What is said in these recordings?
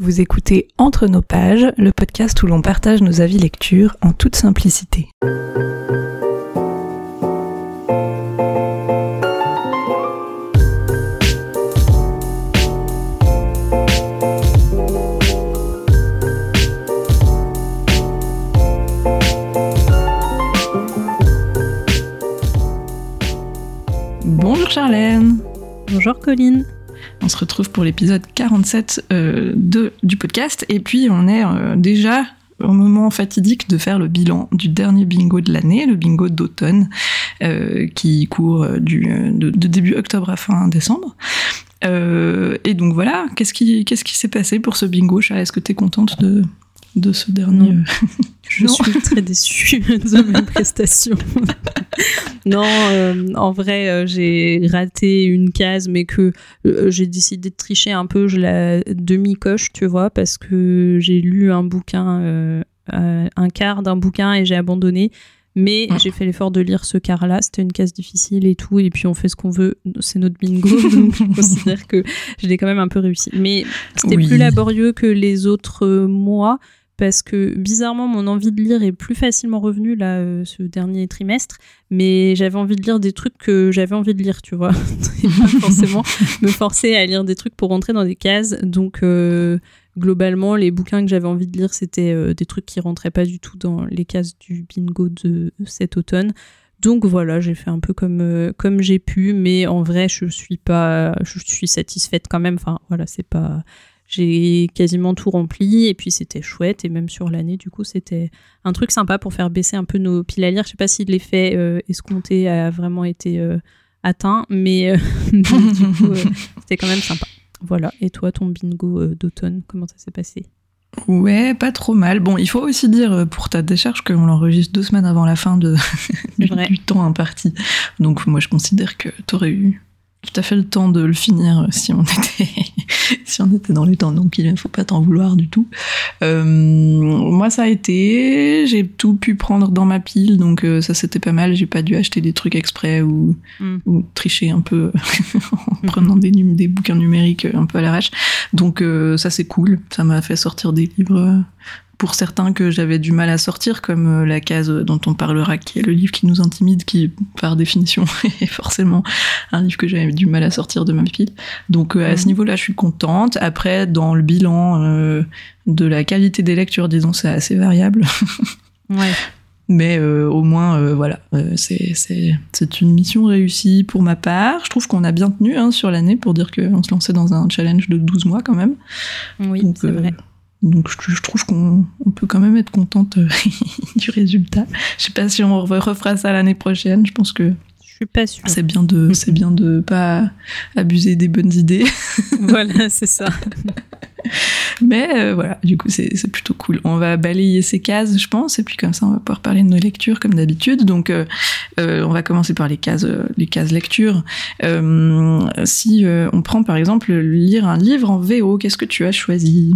Vous écoutez Entre nos pages, le podcast où l'on partage nos avis lecture en toute simplicité. Bonjour Charlène. Bonjour Colline. On se retrouve pour l'épisode 47 euh, du podcast. Et puis, on est euh, déjà au moment fatidique de faire le bilan du dernier bingo de l'année, le bingo d'automne, euh, qui court du, de, début octobre à fin décembre. et donc voilà, qu'est-ce qui qu'est-ce qui s'est passé pour ce bingo, Chat Est-ce que tu es contente de, de ce dernier Je suis très déçue de mes prestations. non, euh, en vrai, euh, j'ai raté une case, mais que euh, j'ai décidé de tricher un peu. Je la demi-coche, tu vois, parce que j'ai lu un bouquin, un quart d'un bouquin et j'ai abandonné. Mais j'ai fait l'effort de lire ce quart-là. C'était une case difficile et tout. Et puis on fait ce qu'on veut. C'est notre bingo. donc je considère que je l'ai quand même un peu réussi. Mais c'était plus laborieux que les autres mois parce que bizarrement mon envie de lire est plus facilement revenue là euh, ce dernier trimestre. Mais j'avais envie de lire des trucs que j'avais envie de lire tu vois. Et pas forcément me forcer à lire des trucs pour rentrer dans des cases. Donc euh, globalement les bouquins que j'avais envie de lire c'était euh, des trucs qui rentraient pas du tout dans les cases du bingo de cet automne. Donc voilà, j'ai fait un peu comme comme j'ai pu, mais en vrai, je suis pas, je suis satisfaite quand même. Enfin voilà, c'est pas, j'ai quasiment tout rempli et puis c'était chouette et même sur l'année du coup c'était un truc sympa pour faire baisser un peu nos piles à lire. Je sais pas si l'effet euh, escompté a vraiment été euh, atteint mais, euh, du coup c'était quand même sympa. Voilà. Et toi ton bingo d'automne comment ça s'est passé? Ouais, pas trop mal. Bon, il faut aussi dire pour ta décharge qu'on l'enregistre deux semaines avant la fin de, du, du, temps imparti. Donc moi je considère que t'aurais eu tout à fait le temps de le finir si on était si on était dans les temps. Donc il ne faut pas t'en vouloir du tout. Euh, moi ça a été j'ai tout pu prendre dans ma pile. Donc euh, ça c'était pas mal. J'ai pas dû acheter des trucs exprès ou, mm. ou tricher un peu en prenant des, des bouquins numériques un peu à l'arrache. Donc euh, ça c'est cool. Ça m'a fait sortir des livres pour certains que j'avais du mal à sortir, comme euh, la case dont on parlera, qui est le livre qui nous intimide, qui par définition est forcément un livre que j'avais du mal à sortir de ma pile. Donc euh, à ce mhm. niveau-là, je suis contente. Après, dans le bilan euh, de la qualité des lectures, disons, c'est assez variable. ouais. Mais au moins, voilà, c'est une mission réussie pour ma part. Je trouve qu'on a bien tenu hein, sur l'année pour dire qu'on se lançait dans un challenge de 12 mois quand même. Oui, c'est vrai. Donc je, trouve qu'on peut quand même être contente euh, du résultat. Je sais pas si on refera ça l'année prochaine. Je pense que je suis pas sûre. C'est bien de c'est bien de pas abuser des bonnes idées. voilà, c'est ça. Mais euh, voilà, du coup c'est plutôt cool. On va balayer ces cases, je pense, et puis comme ça on va pouvoir parler de nos lectures comme d'habitude. Donc euh, on va commencer par les cases les cases lecture. si on prend par exemple lire un livre en VO, qu'est-ce que tu as choisi?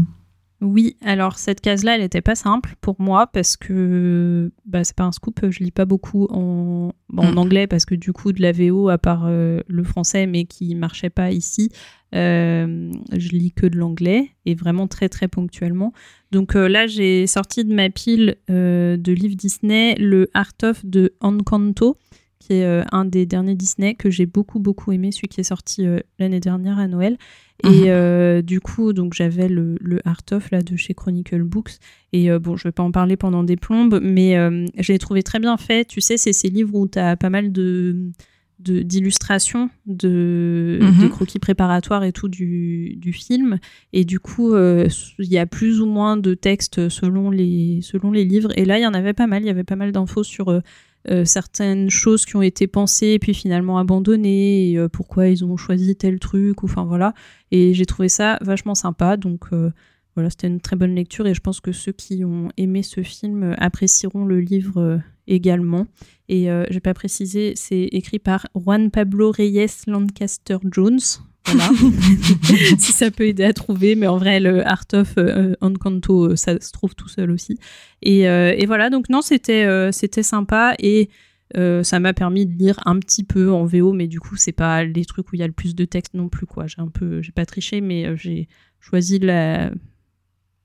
Oui, alors cette case-là, elle n'était pas simple pour moi parce que bah, c'est pas un scoop, je lis pas beaucoup en, en mm. anglais parce que du coup de la VO à part euh, le français mais qui marchait pas ici, euh, je lis que de l'anglais et vraiment très très ponctuellement. Donc euh, là j'ai sorti de ma pile de livres Disney le Art of de Encanto qui est un des derniers Disney que j'ai beaucoup beaucoup aimé, celui qui est sorti l'année dernière à Noël. Et mhm. euh, du coup, donc j'avais le, le, Art of là de chez Chronicle Books. Et euh, bon, je vais pas en parler pendant des plombes, mais euh, je l'ai trouvé très bien fait. Tu sais, c'est ces livres où tu as pas mal de d'illustrations, de, de, mhm. croquis préparatoires et tout du, du film. Et du coup, il y a plus ou moins de textes selon les, selon les livres. Et là, il y en avait pas mal. Il y avait pas mal d'infos sur euh, certaines choses qui ont été pensées puis finalement abandonnées, et, euh, pourquoi ils ont choisi tel truc, ou enfin voilà. Et j'ai trouvé ça vachement sympa, donc euh, voilà, c'était une très bonne lecture et je pense que ceux qui ont aimé ce film apprécieront le livre également. Et j'ai pas précisé, c'est écrit par Juan Pablo Reyes Lancaster Jones. Voilà. si ça peut aider à trouver, mais en vrai, le Art of euh, Encanto, euh, ça se trouve tout seul aussi. Et, euh, et voilà, donc non, c'était c'était sympa et ça m'a permis de lire un petit peu en VO, mais du coup, c'est pas les trucs où il y a le plus de texte non plus, quoi. J'ai un peu, j'ai pas triché, mais j'ai choisi la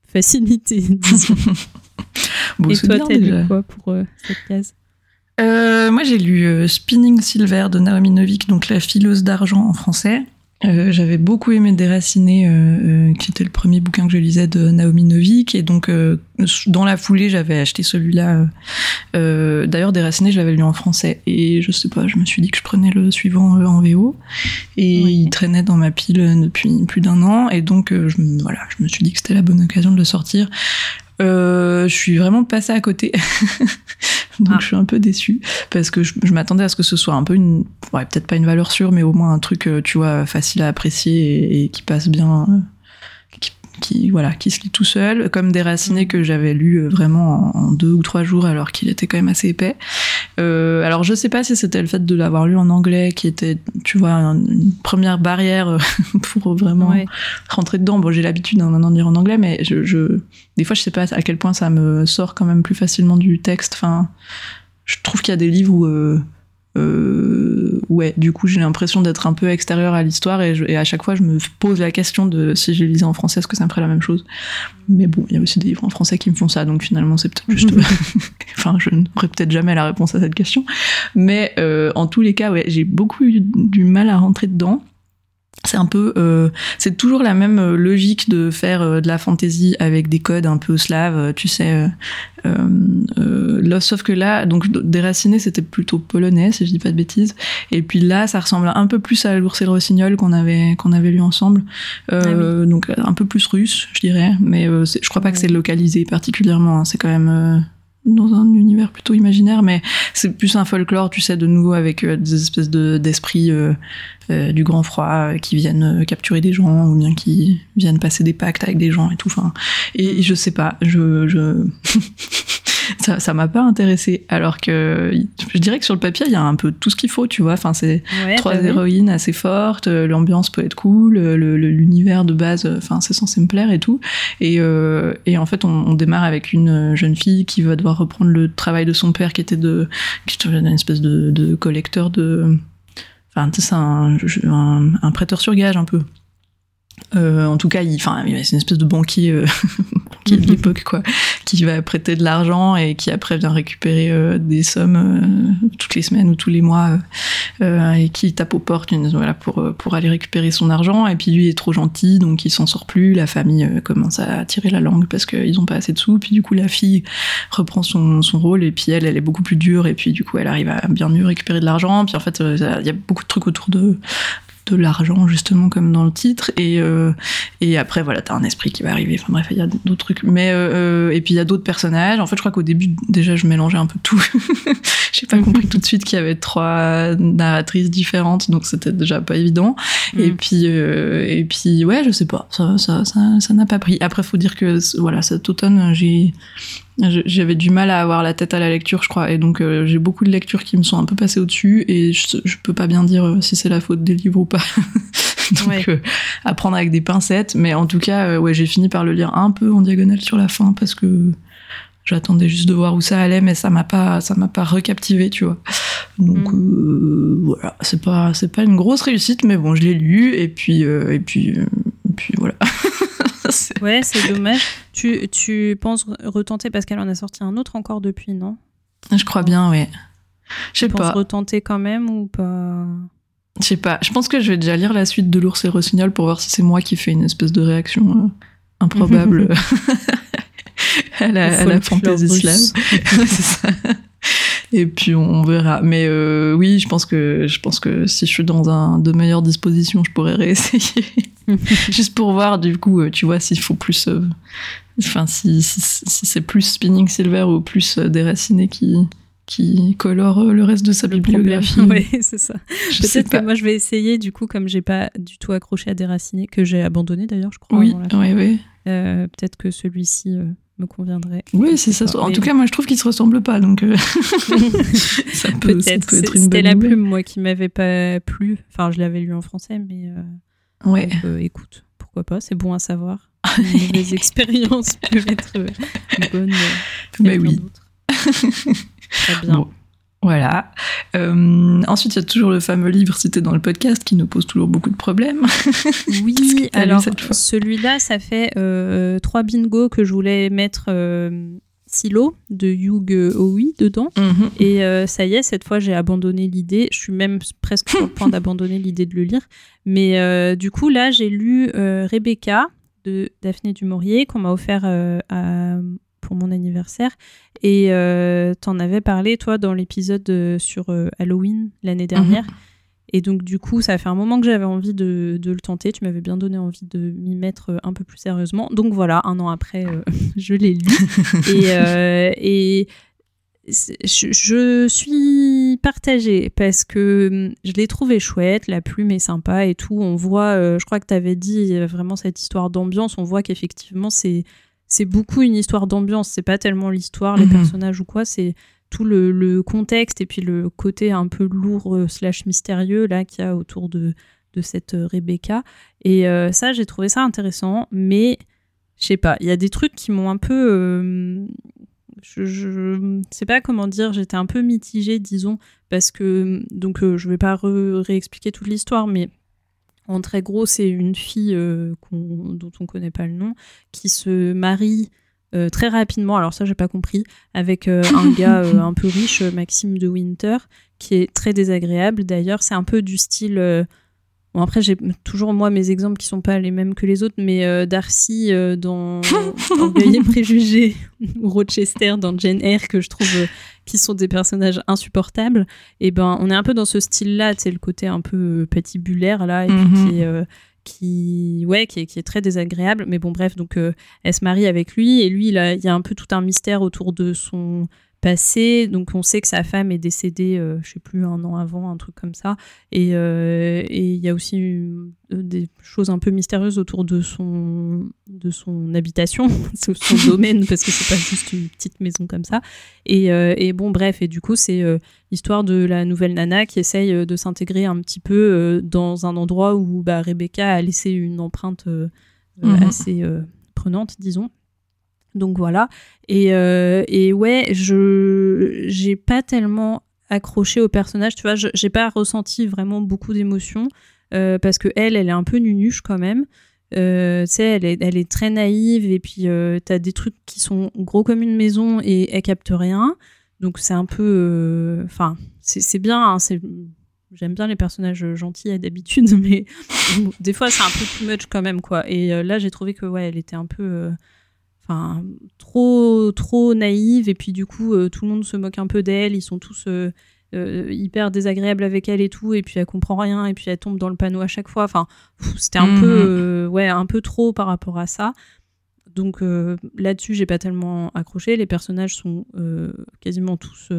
facilité. Et toi, t'as lu quoi pour cette case? Moi, j'ai lu Spinning Silver de Naomi Novik, donc la fileuse d'argent en français. Euh, j'avais beaucoup aimé Déraciné, euh, euh, qui était le premier bouquin que je lisais de Naomi Novik, et donc dans la foulée, j'avais acheté celui-là. D'ailleurs, Déraciné, je l'avais lu en français, et je sais pas, je me suis dit que je prenais le suivant en VO, et il traînait dans ma pile depuis plus d'un an, et donc je, voilà, je me suis dit que c'était la bonne occasion de le sortir. je suis vraiment passée à côté. Donc ah. je suis un peu déçue parce que je, m'attendais à ce que ce soit un peu une, ouais, peut-être pas une valeur sûre, mais au moins un truc, euh, tu vois, facile à apprécier et, qui passe bien, euh, qui, voilà, qui se lit tout seul, comme Déraciné mm. que j'avais lu euh, vraiment en, deux ou trois jours alors qu'il était quand même assez épais. Euh, alors je sais pas si c'était le fait de l'avoir lu en anglais qui était, tu vois, une première barrière pour vraiment rentrer dedans. Bon, j'ai l'habitude hein, maintenant de lire en anglais, mais je, je, des fois je sais pas à quel point ça me sort quand même plus facilement du texte. Enfin, je trouve qu'il y a des livres où euh, euh, ouais, du coup, j'ai l'impression d'être un peu extérieur à l'histoire et, à chaque fois, je me pose la question de si je lisais en français, est-ce que ça me ferait la même chose? Mais bon, il y a aussi des livres en français qui me font ça, donc finalement, c'est peut-être juste. enfin, je n'aurai peut-être jamais la réponse à cette question. Mais euh, en tous les cas, ouais, j'ai beaucoup eu du mal à rentrer dedans c'est un peu euh, c'est toujours la même euh, logique de faire euh, de la fantaisie avec des codes un peu slaves tu sais euh, sauf que là donc déraciné c'était plutôt polonais si je dis pas de bêtises. Et puis là ça ressemble un peu plus à l'ours et le rossignol qu'on avait qu'on avait lu ensemble. Ah donc un peu plus russe je dirais. Mais je crois pas que c'est localisé particulièrement hein. c'est quand même dans un univers plutôt imaginaire, mais c'est plus un folklore, tu sais, de nouveau avec euh, des espèces de d'esprits euh, euh, du grand froid qui viennent capturer des gens ou bien qui viennent passer des pactes avec des gens et tout. Enfin, et je sais pas, je, je... ça, ça m'a pas intéressé. Alors que je dirais que sur le papier, il y a un peu tout ce qu'il faut, tu vois. Enfin, c'est trois bah héroïnes assez fortes, euh, l'ambiance peut être cool, l'univers de base, euh, enfin, c'est censé me plaire et tout. Et, euh, et en fait, on, démarre avec une jeune fille qui va devoir reprendre le travail de son père, qui était de, qui était une espèce de, de collecteur de, enfin, c'est un, un, un prêteur sur gage un peu. Euh, en tout cas, il, enfin, c'est une espèce de banquier, euh, de l'époque, quoi, qui va prêter de l'argent et qui après vient récupérer euh, des sommes toutes les semaines ou tous les mois et qui tape aux portes voilà, pour, pour aller récupérer son argent. Et puis lui est trop gentil, donc il s'en sort plus. La famille commence à tirer la langue parce qu'ils ont pas assez de sous. Puis du coup, la fille reprend son, son rôle et puis elle, elle est beaucoup plus dure. Et puis du coup, elle arrive à bien mieux récupérer de l'argent. Puis en fait, il y a beaucoup de trucs autour de de l'argent justement comme dans le titre. Et euh, et après voilà t'as un esprit qui va arriver. Enfin bref il y a d'autres trucs. Mais euh, euh, et puis il y a d'autres personnages. En fait je crois qu'au début déjà je mélangeais un peu tout. J'ai pas compris tout de suite qu'il y avait trois narratrices différentes. Donc c'était déjà pas évident. Mm. et puis et puis ouais je sais pas. Ça ça ça n'a pas pris. Après faut dire que voilà cet automne j'ai j'avais du mal à avoir la tête à la lecture, je crois, et donc euh, j'ai beaucoup de lectures qui me sont un peu passées au-dessus, et je, je peux pas bien dire euh, si c'est la faute des livres ou pas. donc euh, à prendre avec des pincettes, mais en tout cas, ouais, j'ai fini par le lire un peu en diagonale sur la fin parce que j'attendais juste de voir où ça allait, mais ça m'a pas, ça m'a pas recaptivé, tu vois. Donc mm. voilà, c'est pas, c'est pas une grosse réussite, mais bon, je l'ai lu, et puis, et puis, et puis voilà. ouais, c'est dommage. Tu, tu penses retenter parce qu'elle en a sorti un autre encore depuis, non? Je crois bien, oui. Je sais pas. retenter quand même ou pas? Je sais pas. Je pense que je vais déjà lire la suite de l'ours et Rossignol pour voir si c'est moi qui fais une espèce de réaction euh, improbable à la, à la fantaisie slave. c'est ça et puis on verra. Mais euh, oui, je pense que je pense que si je suis dans un de meilleures dispositions, je pourrais réessayer, juste pour voir du coup, euh, tu vois, s'il faut plus, euh, enfin si, si, c'est plus Spinning Silver ou plus Déraciné qui qui colore le reste de sa bibliographie. Oui, c'est ça. Peut-être que moi je vais essayer du coup, comme j'ai pas du tout accroché à Déraciné, que j'ai abandonné d'ailleurs, je crois. Oui, oui, oui. Peut-être que celui-ci me conviendrait. Oui, c'est ça. En tout cas, moi, je trouve qu'ils se ressemblent pas, donc euh, ça peut, être. C'était la plume, moi, qui m'avait pas plu. Enfin, je l'avais lu en français, mais euh, ouais. Euh, écoute, pourquoi pas C'est bon à savoir. Les expériences peuvent être bonnes. mais oui. Très bien. Voilà. Euh, ensuite, il y a toujours le fameux livre cité dans le podcast qui nous pose toujours beaucoup de problèmes. Oui, alors celui-là, ça fait euh, trois bingos que je voulais mettre euh, Silo de Hugh Owie dedans. Mhm. Et ça y est, cette fois, j'ai abandonné l'idée. Je suis même presque sur le point d'abandonner l'idée de le lire. Mais du coup, là, j'ai lu Rebecca de Daphné du Maurier qu'on m'a offert à pour mon anniversaire. Et euh, t'en avais parlé, toi, dans l'épisode euh, sur euh, Halloween l'année dernière. Mhm. Et donc, du coup, ça fait un moment que j'avais envie de, le tenter. Tu m'avais bien donné envie de m'y mettre un peu plus sérieusement. Donc voilà, un an après, je l'ai lu. et, et je, je, suis partagée parce que hum, je l'ai trouvé chouette, la plume est sympa et tout. On voit, je crois que tu avais dit vraiment cette histoire d'ambiance. On voit qu'effectivement, c'est c'est beaucoup une histoire d'ambiance. C'est pas tellement l'histoire, les mhm. personnages ou quoi. C'est tout le, contexte et puis le côté un peu lourd euh, slash mystérieux là qu'il y a autour de, de cette euh, Rebecca. Et euh, ça, j'ai trouvé ça intéressant, mais je sais pas, il y a des trucs qui m'ont un peu. je, je sais pas comment dire, j'étais un peu mitigée, disons, parce que. Donc, je vais pas réexpliquer toute l'histoire, mais en très gros, c'est une fille euh, dont on connaît pas le nom qui se marie euh, très rapidement. Alors ça, j'ai pas compris. Avec euh, un gars un peu riche, Maxime de Winter, qui est très désagréable. D'ailleurs, c'est un peu du style Bon, après, j'ai toujours, moi, mes exemples qui sont pas les mêmes que les autres, mais euh, Darcy euh, dans Orgueil et Préjugés ou Rochester dans Jane Eyre, que je trouve euh, qui sont des personnages insupportables, et ben, on est un peu dans ce style-là, c'est le côté un peu patibulaire, là, et puis mhm. qui, ouais, qui est, qui est, très désagréable. Mais bon, bref, donc elle se marie avec lui, et lui, il, il y a un peu tout un mystère autour de son passé. Donc on sait que sa femme est décédée, euh, je sais plus, un an avant, un truc comme ça. Et euh, il y a aussi euh, des choses un peu mystérieuses autour de son, de son habitation, son domaine, parce que c'est pas juste une petite maison comme ça. Et, et bon, bref, et du coup, c'est l'histoire de la nouvelle nana qui essaye de s'intégrer un petit peu dans un endroit où bah, Rebecca a laissé une empreinte mhm. assez prenante, disons. Donc voilà. Et, euh, et ouais, je j'ai pas tellement accroché au personnage. Tu vois, j'ai pas ressenti vraiment beaucoup d'émotions euh, parce que elle, elle est un peu nunuche quand même. Euh, tu sais, elle est, elle est très naïve et puis t'as des trucs qui sont gros comme une maison et elle capte rien. Donc c'est un peu, enfin, c'est bien. Hein, J'aime bien les personnages gentils d'habitude, mais des fois c'est un peu too much quand même quoi. Et là j'ai trouvé que ouais, elle était un peu enfin trop trop naïve. Et puis du coup euh, tout le monde se moque un peu d'elle. Ils sont tous euh, euh, hyper désagréables avec elle et tout. Et puis elle comprend rien. Et puis elle tombe dans le panneau à chaque fois. Enfin c'était un peu mhm. ouais un peu trop par rapport à ça. Donc là-dessus j'ai pas tellement accroché. Les personnages sont quasiment tous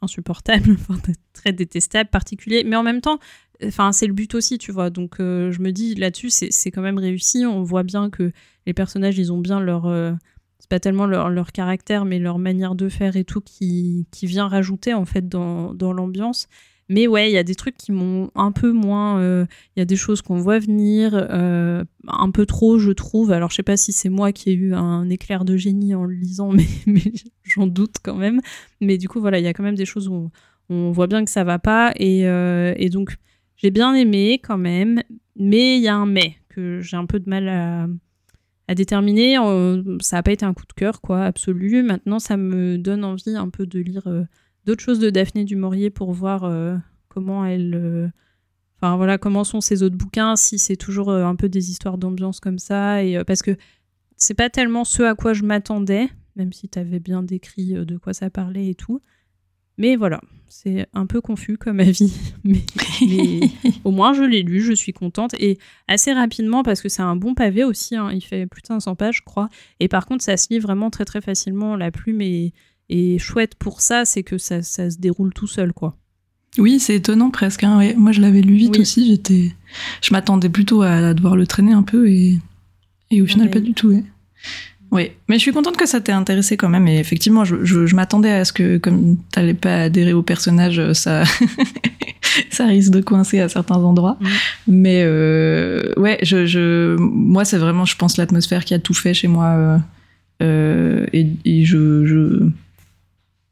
insupportables. Très détestables particuliers. Mais en même temps enfin c'est le but aussi tu vois. Donc je me dis là-dessus c'est quand même réussi. On voit bien que les personnages ils ont bien leur c'est pas tellement leur, caractère, mais leur manière de faire et tout qui, qui vient rajouter en fait dans, dans l'ambiance. Mais ouais, il y a des trucs qui m'ont un peu moins. Euh, il y a des choses qu'on voit venir, euh, un peu trop, je trouve. Alors, je sais pas si c'est moi qui ai eu un éclair de génie en le lisant, mais, j'en doute quand même. Mais du coup, voilà, il y a quand même des choses où on, voit bien que ça va pas. Et, euh, et donc, j'ai bien aimé quand même. Mais il y a un mais que j'ai un peu de mal à, Euh, ça n'a pas été un coup de cœur, quoi, absolu. Maintenant, ça me donne envie un peu de lire euh, d'autres choses de Daphné du Maurier pour voir euh, comment elle. Enfin, voilà, comment sont ses autres bouquins, si c'est toujours un peu des histoires d'ambiance comme ça. Et, parce que c'est pas tellement ce à quoi je m'attendais, même si tu avais bien décrit de quoi ça parlait et tout. Mais voilà, c'est un peu confus comme avis. Mais, au moins, je l'ai lu, je suis contente. Et assez rapidement, parce que c'est un bon pavé aussi, hein, il fait plus de 500 pages, je crois. Et par contre, ça se lit vraiment très très facilement. La plume est, chouette pour ça, c'est que ça, se déroule tout seul, quoi. Oui, c'est étonnant presque. Hein, Moi, je l'avais lu vite aussi. J'étais, je m'attendais plutôt à, devoir le traîner un peu et, et au final, pas du tout. Ouais. Oui, mais je suis contente que ça t'ait intéressé quand même. Et effectivement, je, je, m'attendais à ce que, comme t'allais pas adhérer au personnage, ça, ça risque de coincer à certains endroits. Mm. Mais euh, ouais, je, je, moi, c'est vraiment, je pense, l'atmosphère qui a tout fait chez moi. Euh, euh et, je,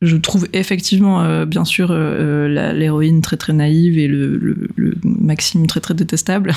je, trouve effectivement, euh, bien sûr, euh, euh, l'héroïne très très naïve et le, le, le Maxime très très détestable.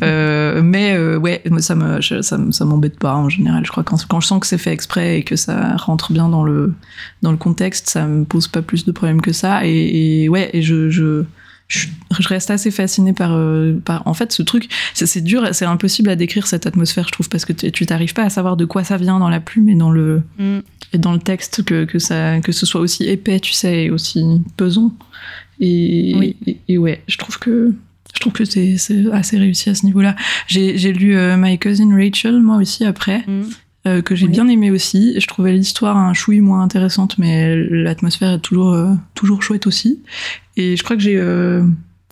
mais ouais, ça me ça, ça m'embête pas en général. Je crois quand, quand je sens que c'est fait exprès et que ça rentre bien dans le dans le contexte, ça me pose pas plus de problèmes que ça. Et, et ouais, et je, je je, reste assez fascinée par, euh, par en fait ce truc. C'est dur, c'est impossible à décrire cette atmosphère, je trouve, parce que tu t'arrives pas à savoir de quoi ça vient dans la plume et dans le mm. et dans le texte que, que ça que ce soit aussi épais, tu sais, et aussi pesant. Et, et, ouais, je trouve que je trouve que c'est assez réussi à ce niveau-là. J'ai lu euh, My Cousin Rachel moi aussi après. Mm. Euh, que j'ai bien aimé aussi. Je trouvais l'histoire un chouï moins intéressante, mais l'atmosphère est toujours, toujours chouette aussi. Et je crois que j'ai euh,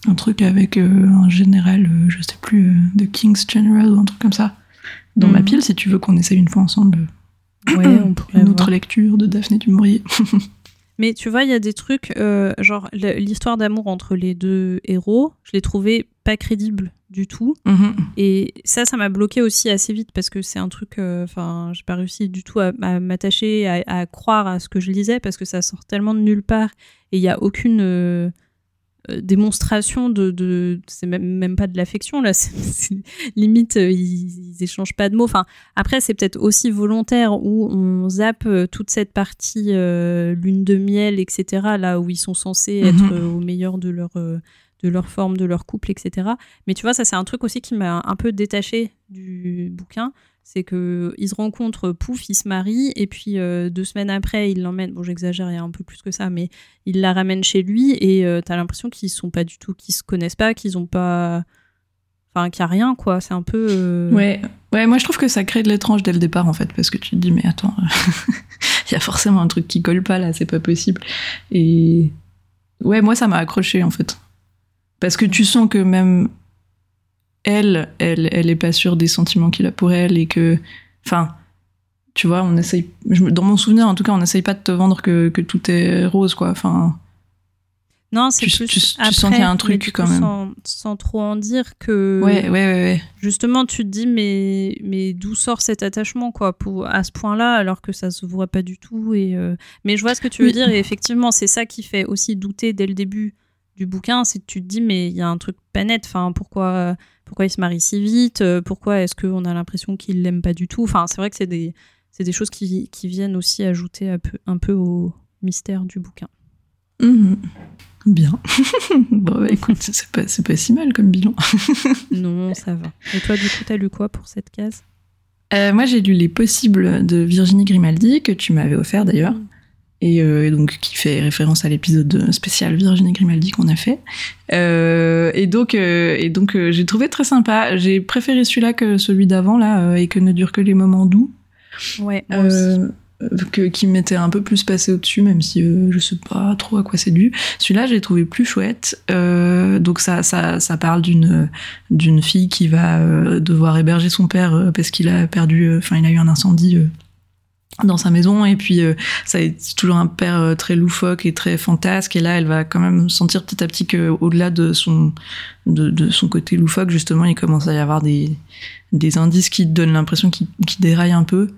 un truc avec un général, je sais plus, de King's General ou un truc comme ça, dans ma mhm. pile, si tu veux qu'on essaye une fois ensemble. Ouais, on pourrait une autre lecture de Daphné du Maurier. Mais tu vois, il y a des trucs, genre l'histoire d'amour entre les deux héros, je l'ai trouvé pas crédible du tout. Mhm. Et ça, ça m'a bloqué aussi assez vite parce que c'est un truc, euh, enfin, j'ai pas réussi du tout à, m'attacher, à, croire à ce que je lisais parce que ça sort tellement de nulle part et il y a aucune euh, euh, démonstration de, de c'est même, même, pas de l'affection là, limite ils, ils, échangent pas de mots. Enfin, après c'est peut-être aussi volontaire où on zappe toute cette partie lune de miel, etc. Là où ils sont censés mhm. être au meilleur de leur de leur forme, de leur couple, etc. Mais tu vois, ça c'est un truc aussi qui m'a un peu détaché du bouquin. C'est que ils se rencontrent, pouf, ils se marient, et puis euh, deux semaines après, il l'emmène. Bon, j'exagère, il y a un peu plus que ça, mais il la ramène chez lui, et euh, t'as l'impression qu'ils sont pas du tout, qu'ils se connaissent pas, qu'ils ont pas. Enfin, qu'il n'y a rien, quoi. C'est un peu. Euh, ouais. ouais, moi je trouve que ça crée de l'étrange dès le départ, en fait, parce que tu te dis, mais attends, il y a forcément un truc qui colle pas là, c'est pas possible. Et. Ouais, moi ça m'a accroché, en fait. Parce que tu sens que même elle, elle, elle est pas sûre des sentiments qu'il a pour elle et que, enfin, tu vois, on essaye, dans mon souvenir en tout cas, on essaye pas de te vendre que, que tout est rose, quoi. Enfin. Non, c'est plus tu, sens qu'il y a un truc quand même. Sans, sans, trop en dire que. Ouais, ouais, ouais, Justement, tu te dis, mais, mais d'où sort cet attachement, quoi, pour, à ce point-là, alors que ça se voit pas du tout. Et, euh, Mais je vois ce que tu veux dire, et effectivement, c'est ça qui fait aussi douter dès le début du bouquin, c'est que tu te dis, mais il y a un truc pas net. Enfin, pourquoi, pourquoi il se marie si vite? Euh, Pourquoi est-ce qu'on a l'impression qu'il l'aime pas du tout? Enfin, c'est vrai que c'est des, des choses qui, qui, viennent aussi ajouter un peu, un peu au mystère du bouquin. Mhm. Bien. bon, bah, écoute, c'est pas, pas si mal comme bilan. non, ça va. Et toi, du coup, t'as lu quoi pour cette case? Euh, moi, j'ai lu Les Possibles de Virginie Grimaldi, que tu m'avais offert d'ailleurs. Mm et euh, donc qui fait référence à l'épisode spécial Virginie Grimaldi qu'on a fait. Euh, et donc, euh, et donc j'ai trouvé très sympa. J'ai préféré celui-là que celui d'avant là, et que ne dure que les moments doux. Ouais. Moi aussi. Que, qui m'était un peu plus passé au-dessus, même si je sais pas trop à quoi c'est dû. Celui-là, j'ai trouvé plus chouette. donc ça, ça, ça parle d'une d'une fille qui va devoir héberger son père parce qu'il a perdu, enfin il a eu un incendie dans sa maison et puis euh, ça est toujours un père euh, très loufoque et très fantasque. Et là elle va quand même sentir petit à petit que au-delà de son de, de, son côté loufoque justement il commence à y avoir des des indices qui donnent l'impression qu'il qu déraille un peu.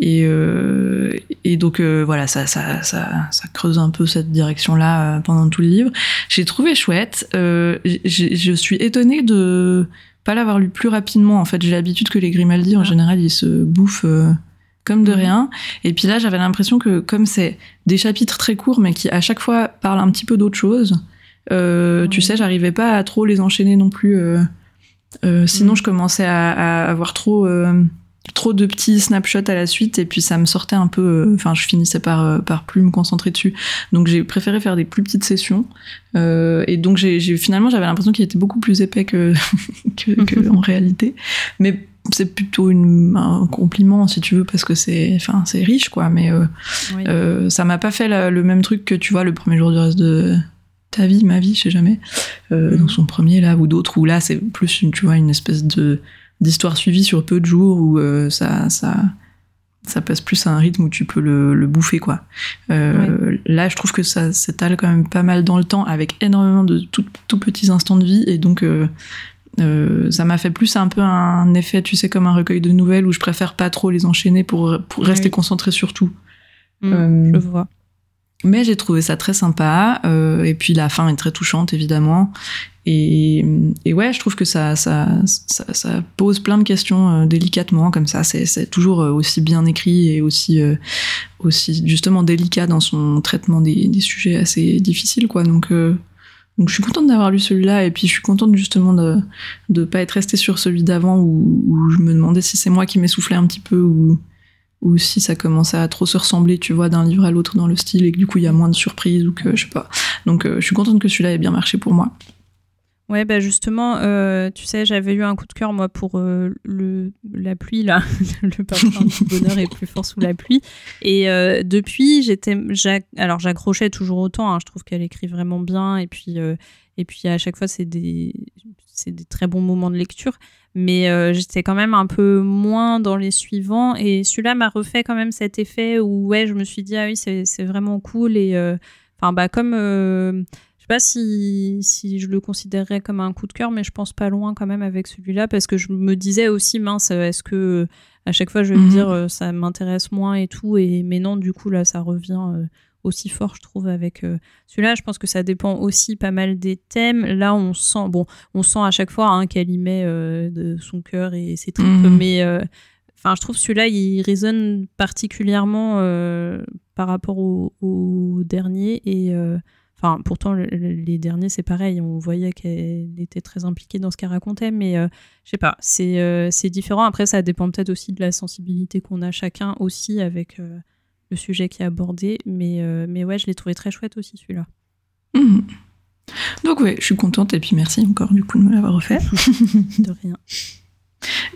Et euh, et donc voilà ça, ça ça ça creuse un peu cette direction là pendant tout le livre. J'ai trouvé chouette. Je suis étonnée de pas l'avoir lu plus rapidement. En fait j'ai l'habitude que les Grimaldi en ah. général ils se bouffent comme de mhm. rien. Et puis là, j'avais l'impression que comme c'est des chapitres très courts, mais qui à chaque fois parlent un petit peu d'autre chose, euh, tu sais, j'arrivais pas à trop les enchaîner non plus. Euh, euh, sinon, mhm. je commençais à, avoir trop trop de petits snapshots à la suite et puis ça me sortait un peu enfin je finissais par par plus me concentrer dessus donc j'ai préféré faire des plus petites sessions et donc j'ai finalement j'avais l'impression qu'il était beaucoup plus épais que, que en réalité mais c'est plutôt une, un compliment si tu veux parce que c'est enfin c'est riche quoi mais euh, euh, ça m'a pas fait le même truc que tu vois le premier jour du reste de ta vie ma vie je sais jamais euh, mm. dans son premier là ou d'autres où là c'est plus une tu vois une espèce de d'histoire suivie sur peu de jours où ça ça ça passe plus à un rythme où tu peux le, le bouffer quoi. Là, je trouve que ça s'étale quand même pas mal dans le temps avec énormément de tout, tout petits instants de vie et donc euh, ça m'a fait plus un peu un effet, tu sais, comme un recueil de nouvelles où je préfère pas trop les enchaîner pour, pour rester concentré sur tout. Mmh, euh, je vois. mais j'ai trouvé ça très sympa. et puis la fin est très touchante, évidemment. Et, et, ouais, je trouve que ça, ça, ça, ça pose plein de questions euh, délicatement, comme ça. C'est toujours euh, aussi bien écrit et aussi, euh, aussi justement délicat dans son traitement des, des sujets assez difficiles, quoi. Donc, donc je suis contente d'avoir lu celui-là, et puis je suis contente justement de ne pas être restée sur celui d'avant où, où, je me demandais si c'est moi qui m'essoufflais un petit peu ou, ou si ça commençait à trop se ressembler, tu vois, d'un livre à l'autre dans le style, et que du coup il y a moins de surprises ou que je sais pas. Donc je suis contente que celui-là ait bien marché pour moi. Ouais, bah justement, euh, tu sais, j'avais eu un coup de cœur, moi, pour euh, le, la pluie, là. le parfum du bonheur est plus fort sous la pluie. Et euh, depuis, j'étais. Alors, j'accrochais toujours autant. Hein, je trouve qu'elle écrit vraiment bien. Et puis, et puis à chaque fois, c'est des, des très bons moments de lecture. Mais j'étais quand même un peu moins dans les suivants. Et celui-là m'a refait quand même cet effet où, ouais, je me suis dit, ah oui, c'est vraiment cool. Et. Enfin, bah, comme sais pas si, si, je le considérerais comme un coup de cœur, mais je pense pas loin quand même avec celui-là parce que je me disais aussi mince, est-ce que à chaque fois je vais me mhm. dire euh, ça m'intéresse moins et tout, et mais non, du coup là ça revient euh, aussi fort, je trouve, avec euh, celui-là. Je pense que ça dépend aussi pas mal des thèmes. Là, on sent, bon, on sent à chaque fois hein, qu'elle y met de son cœur et ses tripes, mhm. mais enfin, je trouve celui-là il résonne particulièrement par rapport au, au dernier et Enfin, pourtant, les derniers, c'est pareil. On voyait qu'elle était très impliquée dans ce qu'elle racontait, mais euh, je sais pas, euh, c'est différent. Après, ça dépend peut-être aussi de la sensibilité qu'on a chacun aussi avec euh, le sujet qui est abordé. Mais, mais ouais, je l'ai trouvé très chouette aussi, celui-là. Mmh. Donc, ouais, je suis contente et puis merci encore du coup de me l'avoir refait. de rien.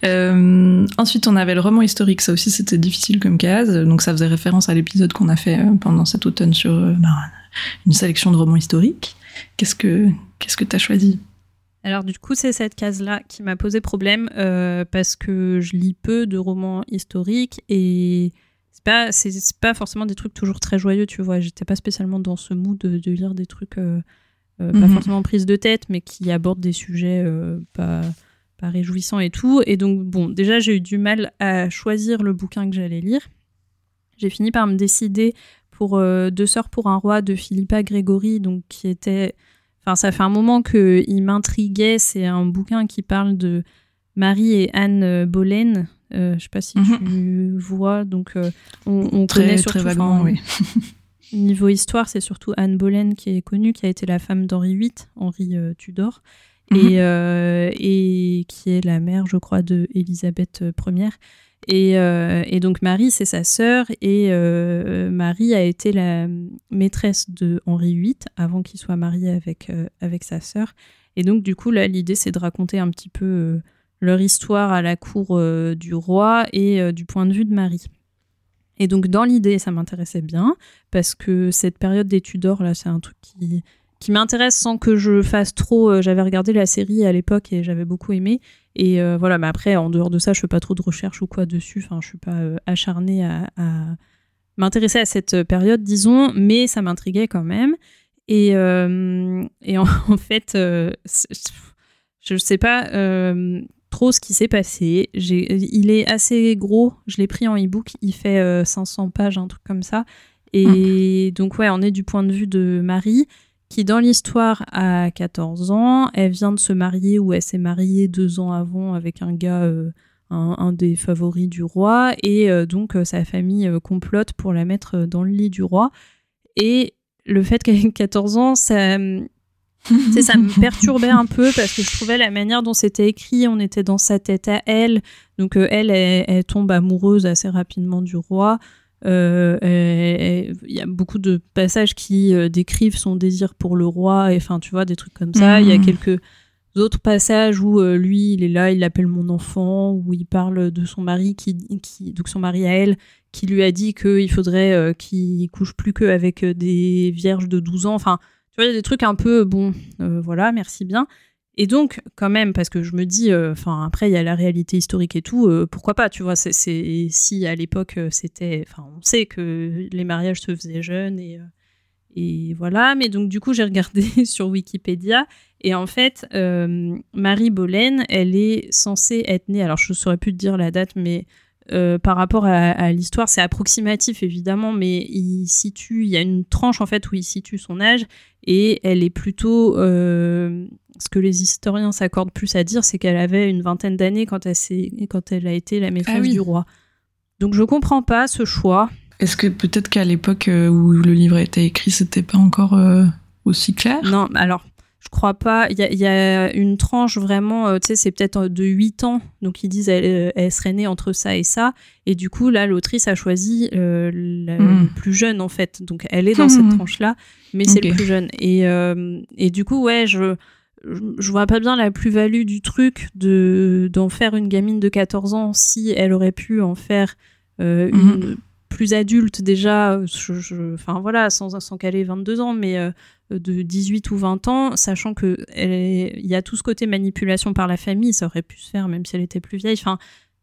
Ensuite, on avait le roman historique. Ça aussi, c'était difficile comme case. Donc, ça faisait référence à l'épisode qu'on a fait pendant cet automne sur une sélection de romans historiques. Qu'est-ce que qu'est-ce que t'as choisi? Alors du coup, c'est cette case-là qui m'a posé problème euh, parce que je lis peu de romans historiques et c'est pas c'est pas forcément des trucs toujours très joyeux, tu vois. J'étais pas spécialement dans ce mood de, de lire des trucs euh, euh, pas mhm. forcément prise de tête, mais qui abordent des sujets pas pas réjouissants et tout. Et donc bon, déjà j'ai eu du mal à choisir le bouquin que j'allais lire. J'ai fini par me décider pour euh, Deux sœurs pour un roi de Philippa Grégory, donc qui était. Enfin, ça fait un moment qu'il m'intriguait. C'est un bouquin qui parle de Marie et Anne Boleyn. Euh, je sais pas si mhm. tu vois. Donc, euh, on, connaît surtout. Très vaguement, oui. niveau histoire, c'est surtout Anne Boleyn qui est connue, qui a été la femme d'Henri VIII, Henri Tudor, mhm. et, et, qui est la mère, je crois, de Élisabeth Ier. Euh, et, donc Marie, c'est sa sœur, et euh, Marie a été la maîtresse de Henri VIII avant qu'il soit marié avec, euh, avec sa sœur. Et donc du coup, là, l'idée, c'est de raconter un petit peu leur histoire à la cour du roi et du point de vue de Marie. Et donc dans l'idée, ça m'intéressait bien, parce que cette période des Tudors, là, c'est un truc qui, qui m'intéresse sans que je fasse trop. J'avais regardé la série à l'époque et j'avais beaucoup aimé. Et euh, voilà, mais après, en dehors de ça, je fais pas trop de recherches ou quoi dessus. Enfin, je suis pas euh, acharnée à, m'intéresser à cette euh, période, disons, mais ça m'intriguait quand même. Et, et en, fait, je ne sais pas trop ce qui s'est passé. Il est assez gros. Je l'ai pris en e-book. Il fait 500 pages, un truc comme ça. Et mmh. donc, ouais, on est du point de vue de Marie qui dans l'histoire a 14 ans. Elle vient de se marier ou elle s'est mariée deux ans avant avec un gars, euh, un, des favoris du roi. Et euh, donc euh, sa famille complote pour la mettre dans le lit du roi. Et le fait qu'elle ait 14 ans, ça, ça me perturbait un peu parce que je trouvais la manière dont c'était écrit, on était dans sa tête à elle. Donc elle, elle, tombe amoureuse assez rapidement du roi. Euh, il y a beaucoup de passages qui euh, décrivent son désir pour le roi, et enfin, tu vois, des trucs comme ça. Il y a mhm. quelques autres passages où euh, lui, il est là, il appelle mon enfant, où il parle de son mari, qui, qui donc son mari à elle, qui lui a dit qu'il faudrait qu'il couche plus qu'avec des vierges de 12 ans. Enfin, tu vois, il y a des trucs un peu, bon, voilà, merci bien. Et donc, quand même, parce que je me dis, euh, enfin, après, il y a la réalité historique et tout, euh, pourquoi pas, tu vois, si à l'époque, euh, c'était, enfin, on sait que les mariages se faisaient jeunes et, et voilà, mais donc, du coup, j'ai regardé sur Wikipédia, et en fait, Marie Boleyn, elle est censée être née, alors je ne saurais plus te dire la date, mais par rapport à, l'histoire, c'est approximatif évidemment, mais il situe, il y a une tranche en fait où il situe son âge et elle est plutôt, ce que les historiens s'accordent plus à dire, c'est qu'elle avait une vingtaine d'années quand elle quand elle a été la maîtresse ah du roi. Donc je comprends pas ce choix. Est-ce que peut-être qu'à l'époque où le livre a été écrit, c'était pas encore aussi clair? Non, alors je crois pas. Il y, a, une tranche vraiment, euh, tu sais, c'est peut-être de 8 ans. Donc ils disent elle, elle, serait née entre ça et ça. Et du coup, là, l'autrice a choisi euh, le hmm. plus jeune, en fait. Donc elle est dans cette hmm. tranche-là, mais c'est le plus jeune. Et, euh, et du coup, ouais, je, je vois pas bien la plus-value du truc de d'en faire une gamine de 14 ans si elle aurait pu en faire une hmm. Plus adulte déjà. Enfin voilà, sans, sans qu'elle ait 22 ans, mais de 18 ou 20 ans, sachant que il y a tout ce côté manipulation par la famille, ça aurait pu se faire même si elle était plus vieille. Enfin,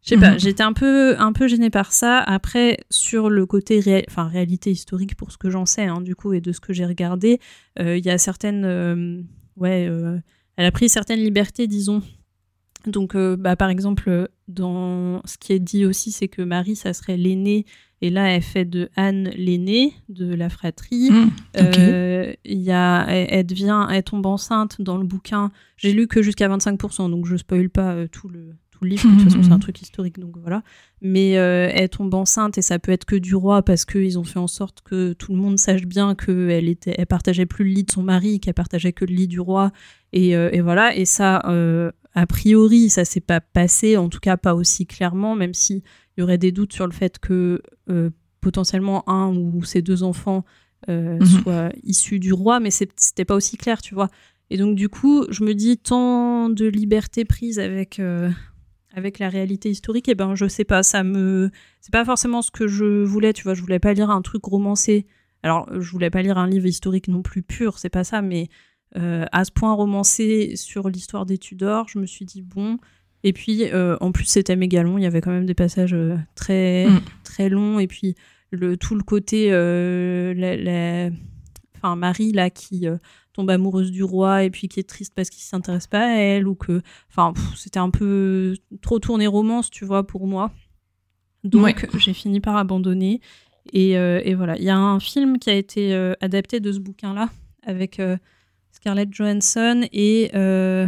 je sais pas, mhm. j'étais un peu, un peu gênée par ça. Après, sur le côté enfin, réalité historique, pour ce que j'en sais, hein, du coup, et de ce que j'ai regardé, euh, il y a certaines. Euh, ouais, euh, elle a pris certaines libertés, disons. Donc, bah, par exemple, dans ce qui est dit aussi, c'est que Marie, ça serait l'aînée et là, elle fait de Anne l'aînée de la fratrie. Mmh, euh, y a, elle, devient, elle tombe enceinte dans le bouquin. J'ai lu que jusqu'à 25%, donc je spoil pas euh, tout le, tout le livre. De toute façon, c'est un truc historique, donc voilà. Mais euh, elle tombe enceinte et ça peut être que du roi parce qu'ils ont fait en sorte que tout le monde sache bien qu'elle était, elle partageait plus le lit de son mari, qu'elle partageait que le lit du roi. Et, et voilà. Et ça, a priori, ça s'est pas passé, en tout cas pas aussi clairement, même si il y aurait des doutes sur le fait que euh, potentiellement un ou ses deux enfants euh, mhm. soient issus du roi, mais c'était pas aussi clair, tu vois. Et donc du coup, je me dis tant de liberté prise avec euh, avec la réalité historique, et eh ben je sais pas, ça me c'est pas forcément ce que je voulais, tu vois. Je voulais pas lire un truc romancé. Alors je voulais pas lire un livre historique non plus pur, c'est pas ça, mais à ce point romancé sur l'histoire des Tudors, je me suis dit bon, et puis, euh, en plus, c'était méga long. Il y avait quand même des passages euh, très, mm. très longs. Et puis, le, tout le côté. Euh, enfin, Marie, là, qui tombe amoureuse du roi et puis qui est triste parce qu'il ne s'intéresse pas à elle. Ou que. Enfin, c'était un peu trop tourné romance, tu vois, pour moi. Donc, j'ai fini par abandonner. Et, et voilà. Il y a un film qui a été adapté de ce bouquin-là avec Scarlett Johansson et je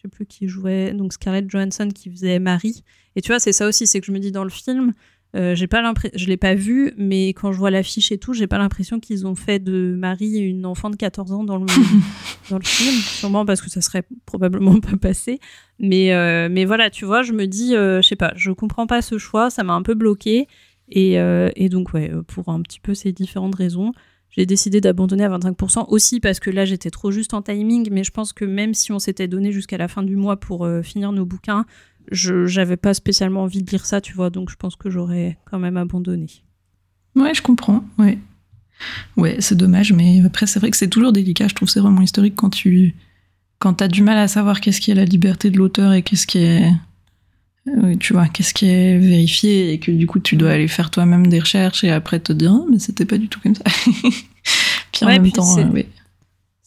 sais plus qui jouait, donc Scarlett Johansson qui faisait Marie. Et tu vois, c'est ça aussi, c'est que je me dis dans le film, euh, j'ai pas je l'ai pas vu, mais quand je vois l'affiche et tout, j'ai pas l'impression qu'ils ont fait de Marie une enfant de 14 ans dans le, dans le film, sûrement parce que ça serait probablement pas passé. Mais, euh, mais voilà, tu vois, je me dis, euh, je sais pas, je comprends pas ce choix, ça m'a un peu bloqué. Et, et donc, ouais, pour un petit peu ces différentes raisons, j'ai décidé d'abandonner à 25% aussi parce que là j'étais trop juste en timing, mais je pense que même si on s'était donné jusqu'à la fin du mois pour euh, finir nos bouquins, je j'avais pas spécialement envie de lire ça, tu vois, donc je pense que j'aurais quand même abandonné. Ouais, je comprends, ouais. Ouais, c'est dommage, mais après c'est vrai que c'est toujours délicat, je trouve c'est vraiment historique quand tu quand t'as du mal à savoir qu'est-ce qui est la liberté de l'auteur et qu'est-ce qui est tu vois, qu'est-ce qui est vérifié et que du coup tu dois aller faire toi-même des recherches et après te dire, oh, mais c'était pas du tout comme ça. puis en même temps, oui.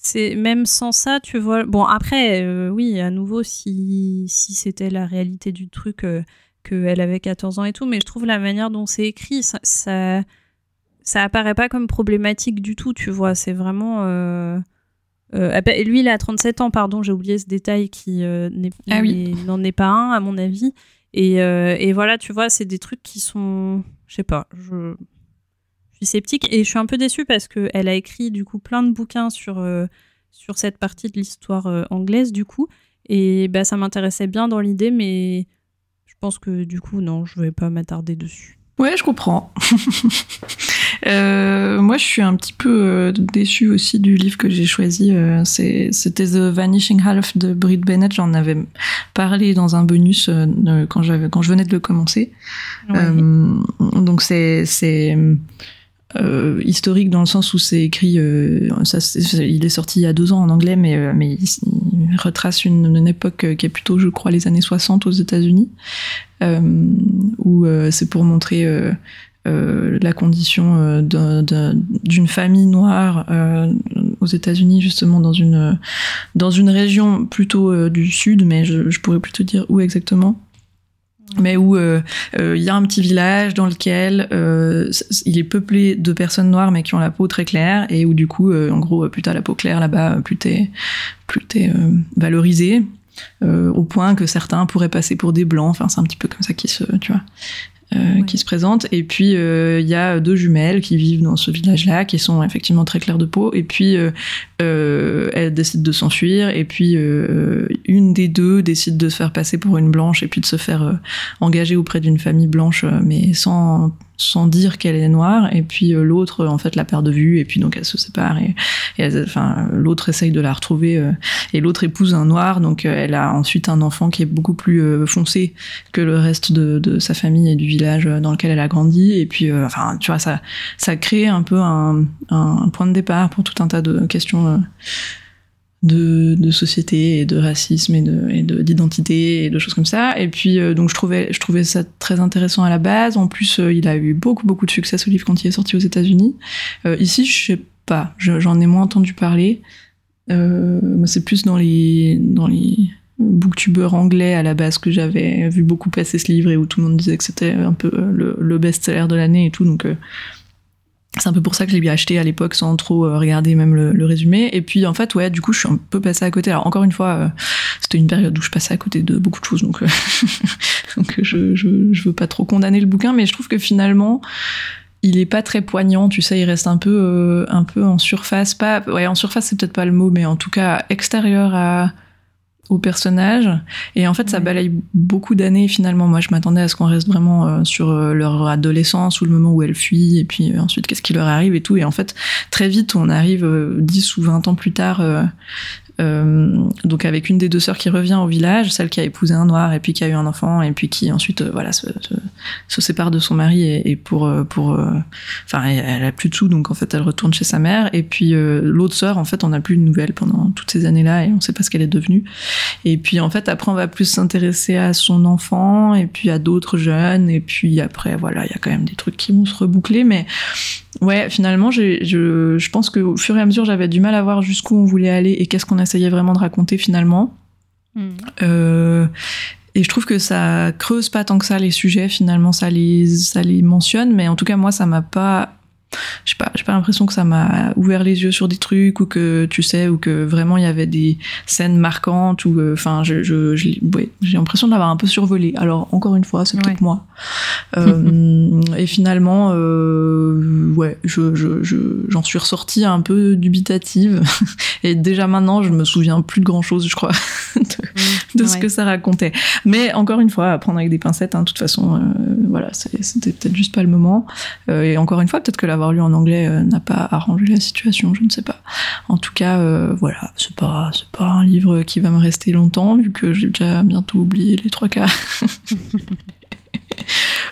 C'est même sans ça, tu vois. Bon, après, euh, oui, à nouveau, si, si c'était la réalité du truc, euh, qu'elle avait 14 ans et tout, mais je trouve la manière dont c'est écrit, ça, ça, apparaît pas comme problématique du tout, tu vois. C'est vraiment. Euh, euh, lui, il a 37 ans, pardon, j'ai oublié ce détail qui euh, ah n'en est pas un, à mon avis. Et, euh, et voilà, tu vois, c'est des trucs qui sont. Je sais pas, je... suis sceptique et je suis un peu déçue parce qu'elle a écrit du coup plein de bouquins sur, sur cette partie de l'histoire anglaise, du coup. Et bah, ça m'intéressait bien dans l'idée, mais je pense que du coup, non, je vais pas m'attarder dessus. Ouais, je comprends. Euh, moi, je suis un petit peu euh, déçue aussi du livre que j'ai choisi. Euh, c'était The Vanishing Half de Brit Bennett. J'en avais parlé dans un bonus quand, quand je venais de le commencer. donc, c'est historique dans le sens où c'est écrit. ça, il est sorti il y a deux ans en anglais, mais, mais il, retrace une, une, époque qui est plutôt, je crois, les années 60 aux États-Unis, où c'est pour montrer euh, la condition euh, d'une famille noire euh, aux États-Unis, justement dans une dans une région plutôt du sud, mais je, pourrais plutôt dire où exactement. mais où il y a un petit village dans lequel il est peuplé de personnes noires mais qui ont la peau très claire et où du coup en gros plus t'as la peau claire là-bas plus t'es plus t'es valorisé au point que certains pourraient passer pour des blancs enfin c'est un petit peu comme ça qui se tu vois euh, qui se présentent. Et puis, euh, il y a deux jumelles qui vivent dans ce village-là, qui sont effectivement très claires de peau. Et puis, euh, euh elles décident de s'enfuir. Et puis, une des deux décide de se faire passer pour une blanche et puis de se faire engager auprès d'une famille blanche, mais sans sans dire qu'elle est noire et puis euh, l'autre en fait la perd de vue et puis donc elle se sépare et, enfin l'autre essaye de la retrouver euh, et l'autre épouse un noir donc euh, elle a ensuite un enfant qui est beaucoup plus foncé que le reste de, sa famille et du village dans lequel elle a grandi et puis enfin tu vois ça ça crée un peu un, point de départ pour tout un tas de questions de, société et de racisme et de d'identité et de choses comme ça. Et puis euh, donc je trouvais je trouvais ça très intéressant à la base. En plus euh, il a eu beaucoup beaucoup de succès ce livre quand il est sorti aux États-Unis. Euh, ici je sais pas. J'en ai moins entendu parler. Moi c'est plus dans les dans les booktubeurs anglais à la base que j'avais vu beaucoup passer ce livre et où tout le monde disait que c'était un peu le, le best-seller de l'année et tout. Donc c'est un peu pour ça que je l'ai acheté à l'époque sans trop euh, regarder même le, résumé. Et puis en fait, ouais, du coup, je suis un peu passée à côté. Alors encore une fois, euh, c'était une période où je passais à côté de beaucoup de choses, donc, euh, je, je, veux pas trop condamner le bouquin, mais je trouve que finalement, il est pas très poignant. Tu sais, il reste un peu, un peu en surface. Pas, ouais, en surface, c'est peut-être pas le mot, mais en tout cas extérieur à au personnage. Et en fait, ça balaye beaucoup d'années finalement. Moi, je m'attendais à ce qu'on reste vraiment euh, sur euh, leur adolescence ou le moment où elles fuient, et puis euh, ensuite qu'est-ce qui leur arrive et tout. Et en fait, très vite, on arrive 10 ou 20 ans plus tard euh, donc avec une des deux sœurs qui revient au village, celle qui a épousé un noir et puis qui a eu un enfant et puis qui ensuite euh, voilà se, sépare de son mari et, pour euh, pour enfin elle a plus de sous donc en fait elle retourne chez sa mère. Et puis l'autre sœur en fait on n'a plus de nouvelles pendant toutes ces années là et on sait pas ce qu'elle est devenue. Et puis en fait après on va plus s'intéresser à son enfant et puis à d'autres jeunes. Et puis après voilà il y a quand même des trucs qui vont se reboucler mais Ouais, finalement, je, je pense qu'au fur et à mesure, j'avais du mal à voir jusqu'où on voulait aller et qu'est-ce qu'on essayait vraiment de raconter finalement. Hmm. Euh, et je trouve que ça creuse pas tant que ça les sujets, finalement, ça les, ça les mentionne, mais en tout cas, moi, ça m'a pas j'ai pas j'ai pas l'impression que ça m'a ouvert les yeux sur des trucs ou que tu sais ou que vraiment il y avait des scènes marquantes ou euh, enfin je, je, ouais, j'ai l'impression de l'avoir un peu survolé. Alors encore une fois c'est peut-être moi. Euh, et finalement euh, ouais je j'en suis ressortie un peu dubitative. Et déjà maintenant je me souviens plus de grand chose je crois de, ce que ça racontait. Mais encore une fois à prendre avec des pincettes hein, de toute façon voilà c'était peut-être juste pas le moment. Et encore une fois peut-être que la avoir lu en anglais euh, n'a pas arrangé la situation, je ne sais pas. En tout cas, euh, voilà, c'est pas, c'est pas un livre qui va me rester longtemps, vu que j'ai déjà bientôt oublié les trois quarts.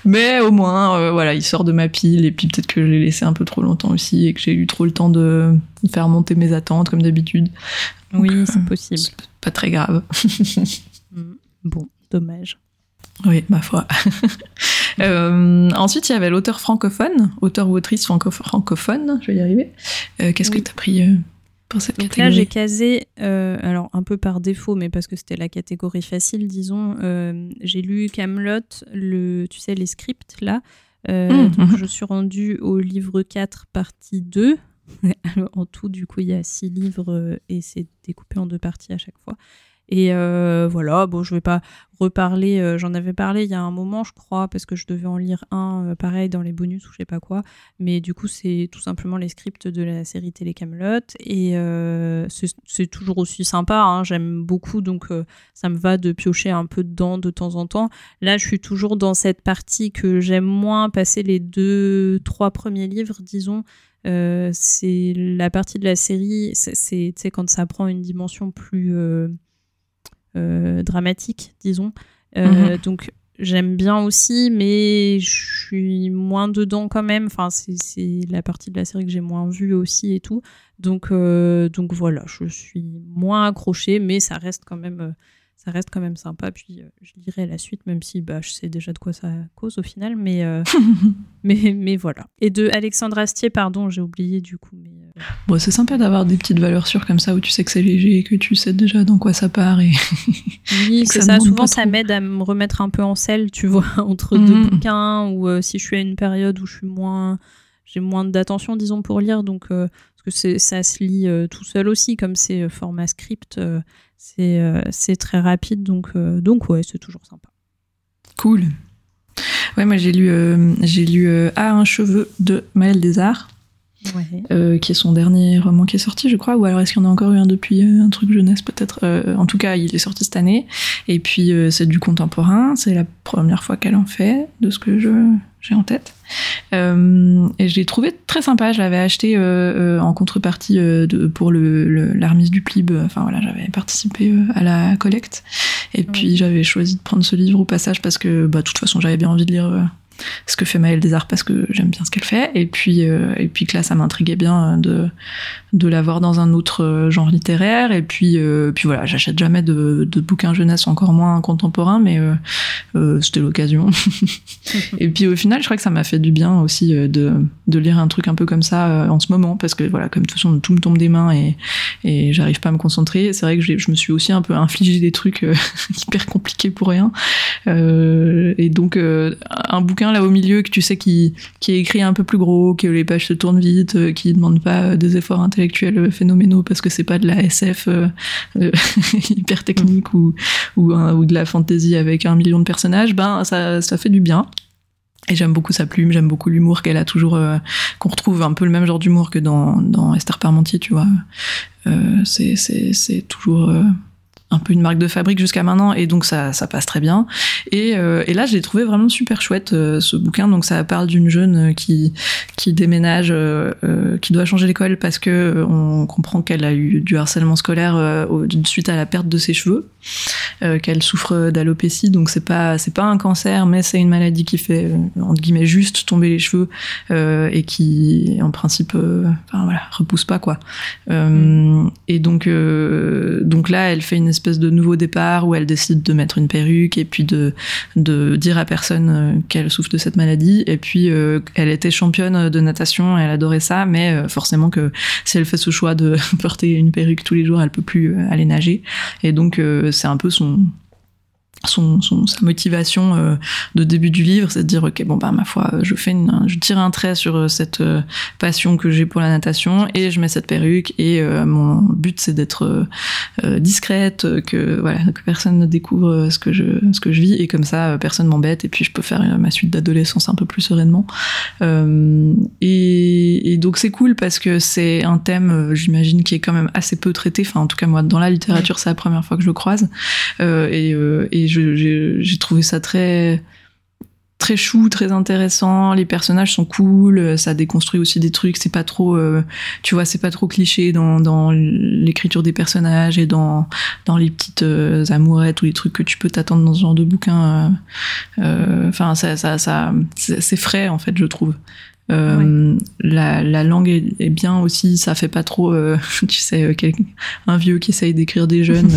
Mais au moins, euh, voilà, il sort de ma pile et puis peut-être que je l'ai laissé un peu trop longtemps aussi et que j'ai eu trop le temps de faire monter mes attentes comme d'habitude. Oui, c'est possible. Pas très grave. Mm. bon, dommage. Oui, ma foi. Euh, ensuite, il y avait l'auteur francophone, auteur ou autrice francophone, je vais y arriver. Euh, qu'est-ce que tu as pris euh, pour cette catégorie Là, j'ai casé, alors un peu par défaut, mais parce que c'était la catégorie facile, disons, j'ai lu Camelot, le, tu sais, les scripts là. Mmh, donc, je suis rendue au livre 4, partie 2. en tout, du coup, il y a six livres et c'est découpé en deux parties à chaque fois. Et euh, voilà, bon, je vais pas reparler, euh, j'en avais parlé il y a un moment, je crois, parce que je devais en lire un, euh, pareil, dans les bonus ou je sais pas quoi. Mais du coup, c'est tout simplement les scripts de la série Télé Camelot. Et c'est toujours aussi sympa, hein, j'aime beaucoup, donc ça me va de piocher un peu dedans de temps en temps. Là, je suis toujours dans cette partie que j'aime moins passer les deux, trois premiers livres, disons. c'est la partie de la série, c'est quand ça prend une dimension plus dramatique, disons. Euh, mhm. Donc j'aime bien aussi, mais je suis moins dedans quand même. Enfin, c'est la partie de la série que j'ai moins vue aussi et tout. Donc, euh, donc voilà, je suis moins accrochée, mais ça reste quand même, ça reste quand même sympa. Puis je lirai la suite, même si bah, je sais déjà de quoi ça cause au final, mais, mais, mais voilà. Et de Alexandre Astier, pardon, j'ai oublié du coup, mais Bon, c'est sympa d'avoir des petites valeurs sûres comme ça où tu sais que c'est léger, que tu sais déjà dans quoi ça part. Et oui, c'est ça. Souvent, ça m'aide à me remettre un peu en selle, tu vois, entre deux mm. bouquins ou euh, si je suis à une période où je suis moins. J'ai moins d'attention, disons, pour lire. Donc, euh, parce que ça se lit euh, tout seul aussi, comme c'est format script, c'est très rapide. Donc, donc ouais, c'est toujours sympa. Cool. Ouais, moi j'ai lu, j'ai lu À un cheveu de Maël Desarts. Euh, qui est son dernier roman qui est sorti, je crois, ou alors est-ce qu'il y en a encore eu un depuis euh, un truc jeunesse peut-être euh, En tout cas, il est sorti cette année, et puis c'est du contemporain, c'est la première fois qu'elle en fait, de ce que je j'ai en tête. et je l'ai trouvé très sympa. Je l'avais acheté en contrepartie de, pour le, l'armise du Plib. Enfin voilà, j'avais participé à la collecte. Et puis j'avais choisi de prendre ce livre au passage parce que, bah, de toute façon, j'avais bien envie de lire ce que fait Maëlle Desarts parce que j'aime bien ce qu'elle fait. Et puis, euh, et puis que là, ça m'intriguait bien euh, de, de la voir dans un autre euh, genre littéraire. Et puis, puis voilà, j'achète jamais de, de, bouquins jeunesse, encore moins contemporains, mais c'était l'occasion. et puis au final, je crois que ça m'a fait du bien aussi de, de lire un truc un peu comme ça en ce moment, parce que voilà, comme de toute façon, tout me tombe des mains et, et j'arrive pas à me concentrer. C'est vrai que je me suis aussi un peu infligé des trucs hyper compliqués pour rien. et donc, un bouquin là au milieu que tu sais qui, qui écrit un peu plus gros, que les pages se tournent vite, euh, qui demande pas euh, des efforts intellectuels euh, phénoménaux parce que c'est pas de la SF hyper technique ou, ou, de la fantasy avec un million de personnages, ben ça, ça fait du bien. Et j'aime beaucoup sa plume, j'aime beaucoup l'humour qu'elle a toujours, qu'on retrouve un peu le même genre d'humour que dans, dans Esther Parmentier, tu vois. C'est toujours un peu une marque de fabrique jusqu'à maintenant et donc ça, ça passe très bien. Et, euh, et là j'ai trouvé vraiment super chouette euh, ce bouquin. Donc ça parle d'une jeune qui qui déménage euh, qui doit changer l'école parce que on comprend qu'elle a eu du harcèlement scolaire suite à la perte de ses cheveux qu'elle souffre d'alopécie. Donc c'est pas c'est pas un cancer mais c'est une maladie qui fait entre guillemets juste tomber les cheveux et qui en principe enfin voilà repousse pas quoi. Mm. et donc donc là elle fait une espèce de nouveau départ où elle décide de mettre une perruque et puis de, dire à personne euh, qu'elle souffre de cette maladie. Et puis, euh, elle était championne de natation, elle adorait ça, mais euh, forcément que si elle fait ce choix de porter une perruque tous les jours, elle peut plus aller nager. Et donc, c'est un peu son, son, son, sa motivation euh, de début du livre, c'est de dire ok bon bah ma foi je fais une, je tire un trait sur euh, cette euh, passion que j'ai pour la natation et je mets cette perruque et mon but c'est d'être discrète que voilà que personne ne découvre ce que je ce que je vis et comme ça personne m'embête et puis je peux faire ma suite d'adolescence un peu plus sereinement. Et, et, donc c'est cool parce que c'est un thème j'imagine qui est quand même assez peu traité. Enfin en tout cas moi dans la littérature c'est la première fois que je le croise. Et, et j'ai trouvé ça très très chou, très intéressant. Les personnages sont cool, ça déconstruit aussi des trucs. C'est pas trop, euh, tu vois, c'est pas trop cliché dans, dans l'écriture des personnages et dans dans les petites euh, amourettes ou les trucs que tu peux t'attendre dans ce genre de bouquin. Euh, enfin, ça, ça c'est frais en fait, je trouve. La, la, langue est, est, bien aussi, ça fait pas trop, tu sais, un vieux qui essaye d'écrire des jeunes.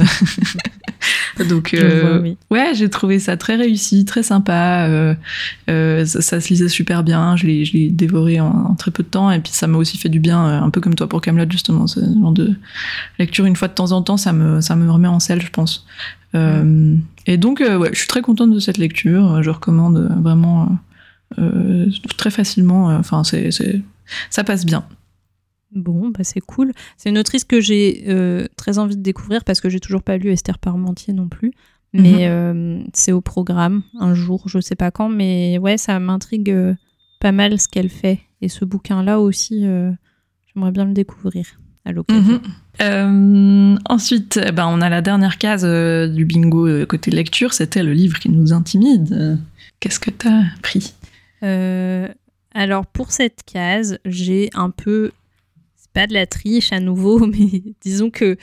Donc, euh, ouais, j'ai trouvé ça très réussi, très sympa. Euh, euh, ça, se lisait super bien. Je l'ai dévoré en, très peu de temps. Et puis, ça m'a aussi fait du bien, un peu comme toi pour Camelot justement. Ce genre de lecture une fois de temps en temps, ça me, ça me remet en selle, je pense. Et donc, ouais, je suis très contente de cette lecture. Je recommande vraiment très facilement. Enfin, c'est ça passe bien. Bon, bah c'est cool. C'est une autrice que j'ai euh, très envie de découvrir parce que j'ai toujours pas lu Esther Parmentier non plus. Mais mhm. euh, c'est au programme un jour, je sais pas quand. Mais ouais, ça m'intrigue euh, pas mal ce qu'elle fait. Et ce bouquin-là aussi, j'aimerais bien le découvrir à l'occasion. Mhm. ensuite, eh ben, on a la dernière case du bingo côté lecture. C'était le livre qui nous intimide. Qu'est-ce que tu as pris alors pour cette case, j'ai un peu pas de la triche à nouveau, mais disons que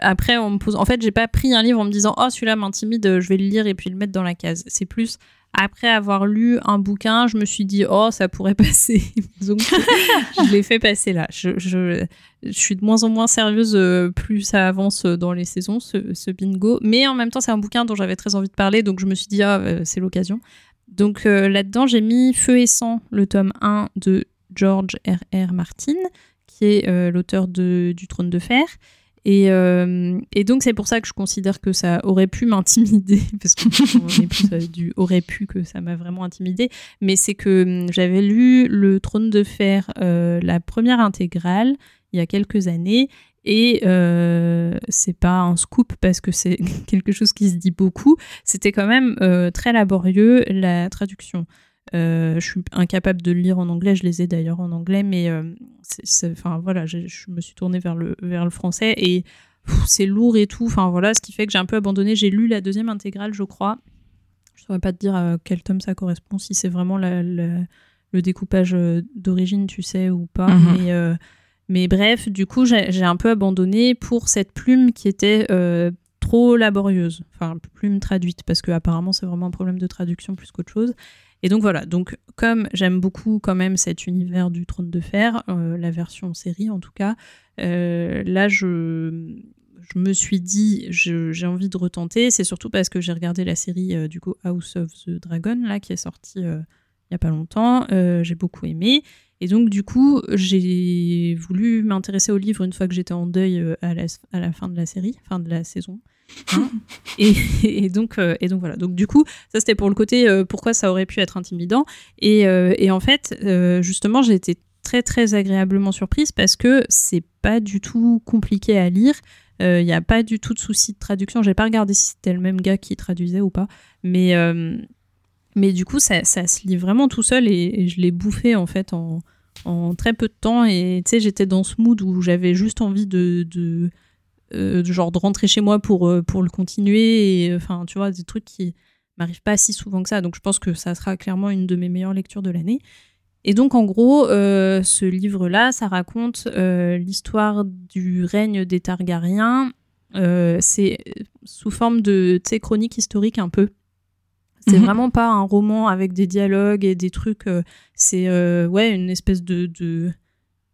après on me pose. En fait, j'ai pas pris un livre en me disant oh celui-là m'intimide, je vais le lire et puis le mettre dans la case. C'est plus après avoir lu un bouquin, je me suis dit oh ça pourrait passer. Donc je l'ai fait passer là. Je, suis de moins en moins sérieuse euh, plus ça avance dans les saisons ce, ce bingo. Mais en même temps c'est un bouquin dont j'avais très envie de parler, donc je me suis dit ah euh, c'est l'occasion. Donc euh, là-dedans j'ai mis Feu et sang, le tome 1 de George R. R. Martin qui est l'auteur du Trône de Fer. Et, et, donc c'est pour ça que je considère que ça aurait pu m'intimider, parce qu'on est plus du aurait pu que ça m'a vraiment intimidé. Mais c'est que j'avais lu le Trône de Fer, la première intégrale, il y a quelques années, et euh, c'est pas un scoop parce que c'est quelque chose qui se dit beaucoup. C'était quand même euh, très laborieux la traduction. Euh, je suis incapable de le lire en anglais, je les ai d'ailleurs en anglais, mais euh, enfin voilà, je me suis tournée vers le, vers le français et c'est lourd et tout. Enfin voilà, ce qui fait que j'ai un peu abandonné. J'ai lu la deuxième intégrale, je crois. Je saurais pas te dire à quel tome ça correspond, si c'est vraiment le découpage d'origine, tu sais, ou pas. Mhm. Mais mais bref, du coup, j'ai un peu abandonné pour cette plume qui était euh, trop laborieuse. Enfin, plume traduite, parce que apparemment c'est vraiment un problème de traduction plus qu'autre chose. Et donc voilà, donc comme j'aime beaucoup quand même cet univers du trône de fer, euh, la version série en tout cas, euh, là je, me suis dit j'ai envie de retenter. C'est surtout parce que j'ai regardé la série du coup House of the Dragon là qui est sortie il y a pas longtemps. j'ai beaucoup aimé. Et donc, du coup, j'ai voulu m'intéresser au livre une fois que j'étais en deuil euh, à la, à la, fin de la série, fin de la saison. Hein. et, donc, euh, et donc voilà. Donc du coup, ça c'était pour le côté euh, pourquoi ça aurait pu être intimidant. Et, et en fait, justement, j'ai été très très agréablement surprise parce que c'est pas du tout compliqué à lire. Il n'y a pas du tout de souci de traduction. J'ai pas regardé si c'était le même gars qui traduisait ou pas, mais mais du coup, ça, ça, se lit vraiment tout seul et, je l'ai bouffé en fait en, très peu de temps. Et tu sais, j'étais dans ce mood où j'avais juste envie de, euh, genre de rentrer chez moi pour, euh, pour le continuer. Et enfin, tu vois, des trucs qui m'arrivent pas si souvent que ça. Donc je pense que ça sera clairement une de mes meilleures lectures de l'année. Et donc, en gros, euh, ce livre-là, ça raconte l'histoire du règne des Targaryens. c'est sous forme de chronique historique un peu. C'est mhm. vraiment pas un roman avec des dialogues et des trucs. Euh, c'est euh, ouais une espèce de, de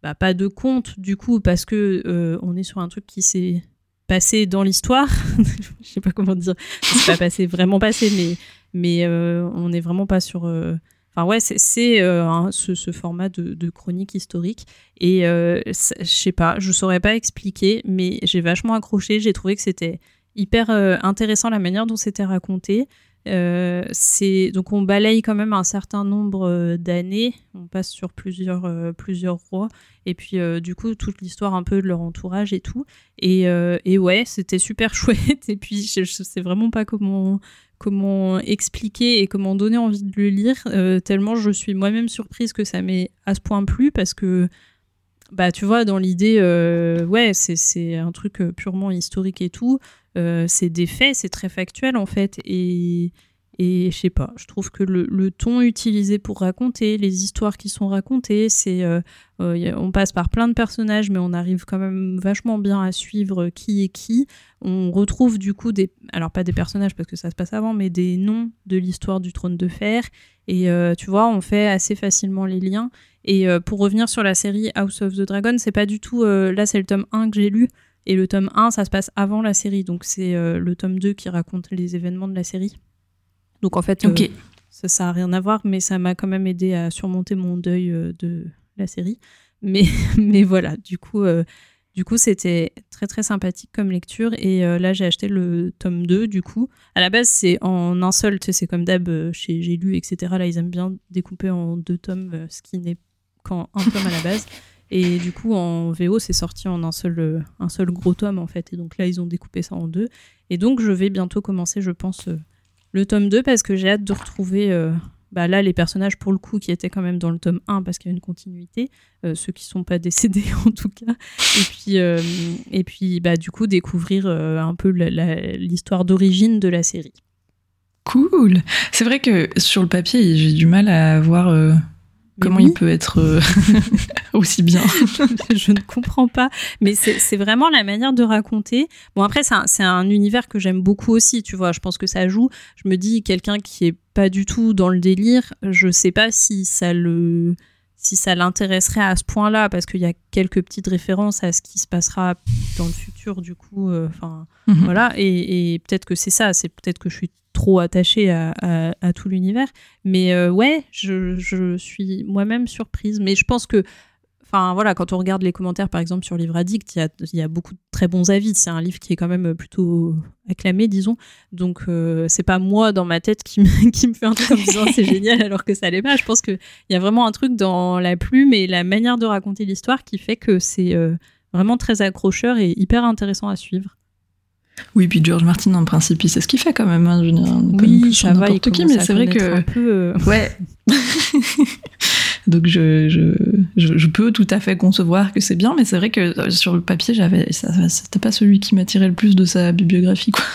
bah, pas de conte du coup parce que euh, on est sur un truc qui s'est passé dans l'histoire. Je sais pas comment dire. C'est pas passé vraiment passé, mais mais on n'est vraiment pas sur. Enfin ouais, c'est ce, ce, format de, de, chronique historique et je sais pas, je saurais pas expliquer, mais j'ai vachement accroché. J'ai trouvé que c'était hyper intéressant la manière dont c'était raconté. Euh, donc on balaye quand même un certain nombre euh, d'années, on passe sur plusieurs euh, plusieurs rois. Et puis du coup toute l'histoire un peu de leur entourage et tout. Et, et ouais c'était super chouette. Et puis je, je, sais vraiment pas comment comment expliquer et comment donner envie de le lire tellement je suis moi-même surprise que ça m'ait à ce point plu parce que bah tu vois dans l'idée ouais c'est un truc purement historique et tout euh, c'est des faits, c'est très factuel en fait. Et, et je sais pas, je trouve que le, ton utilisé pour raconter, les histoires qui sont racontées, c'est euh, euh, on passe par plein de personnages, mais on arrive quand même vachement bien à suivre qui est qui. On retrouve du coup des, alors pas des personnages parce que ça se passe avant, mais des noms de l'histoire du trône de fer. Et tu vois, on fait assez facilement les liens. Et pour revenir sur la série House of the Dragon, c'est pas du tout. là, c'est le tome 1 que j'ai lu. Et le tome 1, ça se passe avant la série. Donc c'est euh, le tome 2 qui raconte les événements de la série. Donc en fait, euh, ça n'a rien à voir, mais ça m'a quand même aidé à surmonter mon deuil euh, de la série. Mais, mais voilà, du coup, du coup, c'était très très sympathique comme lecture. Et là, j'ai acheté le tome 2, du coup. À la base, c'est en un seul, tu sais, c'est comme d'hab chez J'ai lu, etc. Là, ils aiment bien découper en deux tomes, ce qui n'est qu'en un tome à la base. Et du coup, en VO, c'est sorti en un seul, euh, un seul gros tome, en fait. Et donc là, ils ont découpé ça en deux. Et donc, je vais bientôt commencer, je pense, euh, le tome 2 parce que j'ai hâte de retrouver. Euh, bah là, les personnages, pour le coup, qui étaient quand même dans le tome 1 parce qu'il y a une continuité, ceux qui sont pas décédés en tout cas. Et puis, et puis bah, du coup, découvrir un peu l'histoire d'origine de la série. Cool. C'est vrai que sur le papier, j'ai du mal à voir Comment il peut être euh, aussi bien Je ne comprends pas. Mais c'est vraiment la manière de raconter. Bon, après, c'est un, un, univers que j'aime beaucoup aussi, tu vois. Je pense que ça joue. Je me dis, quelqu'un qui est pas du tout dans le délire, je sais pas si ça le si ça l'intéresserait à ce point-là, parce qu'il y a quelques petites références à ce qui se passera dans le futur, du coup, euh, mhm. voilà, et, et peut-être que c'est ça, c'est peut-être que je suis trop attachée à, tout l'univers, mais euh, ouais, je, suis moi-même surprise, mais je pense que enfin voilà, quand on regarde les commentaires par exemple sur Livre Addict, il y a, beaucoup de très bons avis. C'est un livre qui est quand même plutôt acclamé, disons. Donc euh, c'est pas moi dans ma tête qui me, qui me fait un truc en disant c'est génial alors que ça l'est pas. Je pense qu'il y a vraiment un truc dans la plume et la manière de raconter l'histoire qui fait que c'est euh, vraiment très accrocheur et hyper intéressant à suivre. Oui, puis George Martin, en principe, sait ce qu'il fait quand même. Hein, oui, ça va, il qui, mais c'est vrai que. Peu, euh, Ouais. Donc je, je, je, peux tout à fait concevoir que c'est bien, mais c'est vrai que euh, sur le papier, j'avais, c'était pas celui qui m'attirait le plus de sa bibliographie, quoi.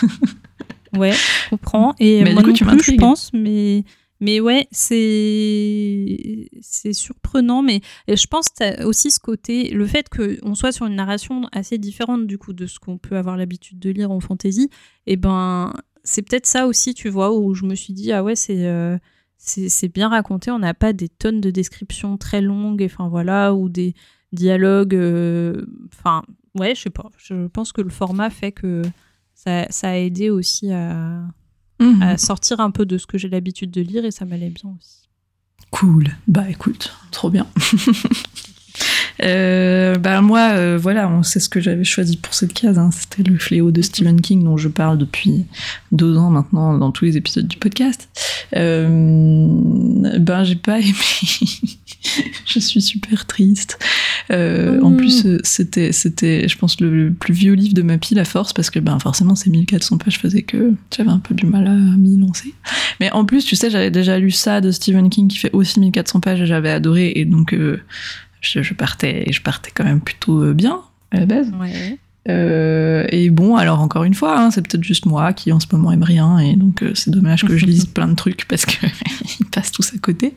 Ouais, je comprends. Et moi non plus, je pense, mais mais ouais, c'est surprenant, mais je pense aussi ce côté, le fait qu'on soit sur une narration assez différente du coup de ce qu'on peut avoir l'habitude de lire en fantasy, eh ben c'est peut-être ça aussi, tu vois, où je me suis dit ah ouais c'est euh, bien raconté, on n'a pas des tonnes de descriptions très longues, enfin voilà, ou des dialogues, euh, enfin ouais, je sais pas, je pense que le format fait que ça, ça a aidé aussi à Mhm. à sortir un peu de ce que j'ai l'habitude de lire et ça m'allait bien aussi. Cool. Bah écoute, trop bien. Euh, bah moi, euh, voilà, on sait ce que j'avais choisi pour cette case. Hein. C'était le fléau de Stephen King dont je parle depuis deux ans maintenant dans tous les épisodes du podcast. Euh, ben j'ai pas aimé. je suis super triste. Euh, en plus, euh, c'était, c'était, je pense, le, plus vieux livre de ma pile à force parce que, ben, forcément, ces 1400 pages faisaient que j'avais un peu du mal à m'y lancer. Mais en plus, tu sais, j'avais déjà lu ça de Stephen King qui fait aussi 1400 pages et j'avais adoré et donc euh, je, partais, je partais quand même plutôt bien à la base. Ouais. Euh, et bon, alors encore une fois, hein, c'est peut-être juste moi qui en ce moment aime rien, et donc euh, c'est dommage que je lise plein de trucs parce que ils passent tous à côté.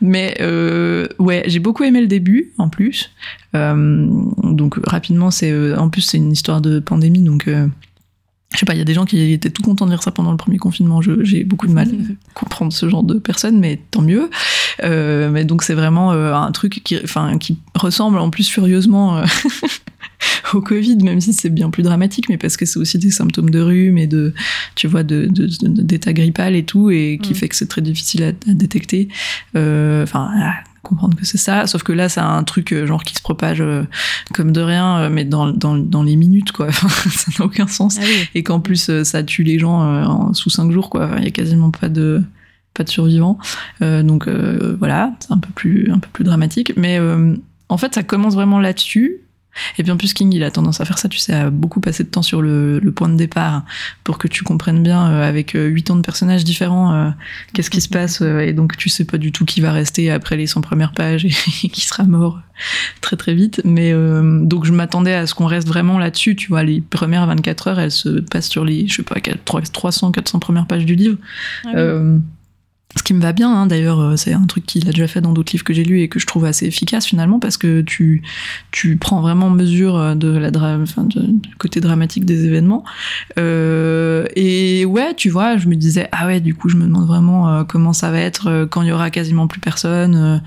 Mais euh, ouais, j'ai beaucoup aimé le début en plus. donc rapidement, c'est en plus c'est une histoire de pandémie, donc je sais pas, il y a des gens qui étaient tout contents de lire ça pendant le premier confinement. J'ai beaucoup de mal à comprendre ce genre de personnes, mais tant mieux. mais donc c'est vraiment un truc qui, enfin, qui ressemble en plus furieusement au Covid, même si c'est bien plus dramatique, mais parce que c'est aussi des symptômes de rhume et de, tu vois, de, d'état grippal et tout, et qui mm. fait que c'est très difficile à, détecter. Euh, enfin, comprendre que c'est ça. Sauf que là, c'est un truc euh, genre qui se propage euh, comme de rien, mais dans, dans, dans les minutes, quoi. ça n'a aucun sens. Ah et qu'en plus, ça tue les gens sous cinq jours, quoi. Il y a quasiment pas de pas de survivants. donc voilà, c'est un peu plus un peu plus dramatique. Mais en fait, ça commence vraiment là-dessus. Et puis en plus, King, il a tendance à faire ça, tu sais, à beaucoup passer de temps sur le, point de départ pour que tu comprennes bien, euh, avec euh, huit ans de personnages différents, euh, qu'est-ce qui se passe. et donc, tu sais pas du tout qui va rester après les 100 premières pages et, qui sera mort très très vite. Mais donc, je m'attendais à ce qu'on reste vraiment là-dessus, tu vois. Les premières 24 heures, elles se passent sur les, je sais pas, 300, 400 premières pages du livre. Ah ce qui me va bien, hein, d'ailleurs, euh, c'est un truc qu'il a déjà fait dans d'autres livres que j'ai lus et que je trouve assez efficace finalement parce que tu, tu prends vraiment mesure euh, de la du côté dramatique des événements. Euh, et ouais, tu vois, je me disais, ah ouais, du coup, je me demande vraiment comment ça va être quand il y aura quasiment plus personne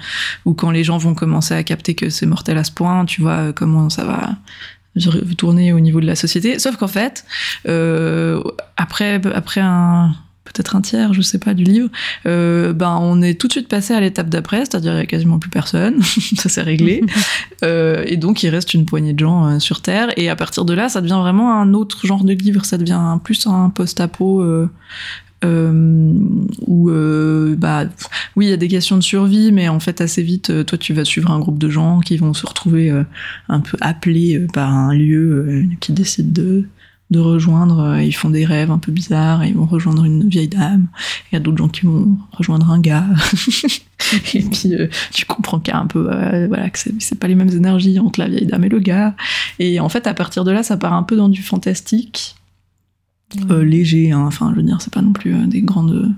ou quand les gens vont commencer à capter que c'est mortel à ce point, tu vois, comment ça va tourner au niveau de la société. Sauf qu'en fait, après, après un peut-être un tiers, je sais pas, du livre, euh, ben on est tout de suite passé à l'étape d'après, c'est-à-dire il y a quasiment plus personne, ça s'est réglé, euh, et donc il reste une poignée de gens euh, sur Terre, et à partir de là, ça devient vraiment un autre genre de livre, ça devient plus un post-apo. Où bah oui il y a des questions de survie mais en fait assez vite toi tu vas suivre un groupe de gens qui vont se retrouver un peu appelés par un lieu qui décide de de rejoindre, euh, ils font des rêves un peu bizarres, ils vont rejoindre une vieille dame, il y a d'autres gens qui vont rejoindre un gars, et puis euh, tu comprends qu'il y a un peu, euh, voilà, que c'est pas les mêmes énergies entre la vieille dame et le gars, et en fait à partir de là ça part un peu dans du fantastique, mmh. léger, hein. enfin je veux dire c'est pas non plus des grandes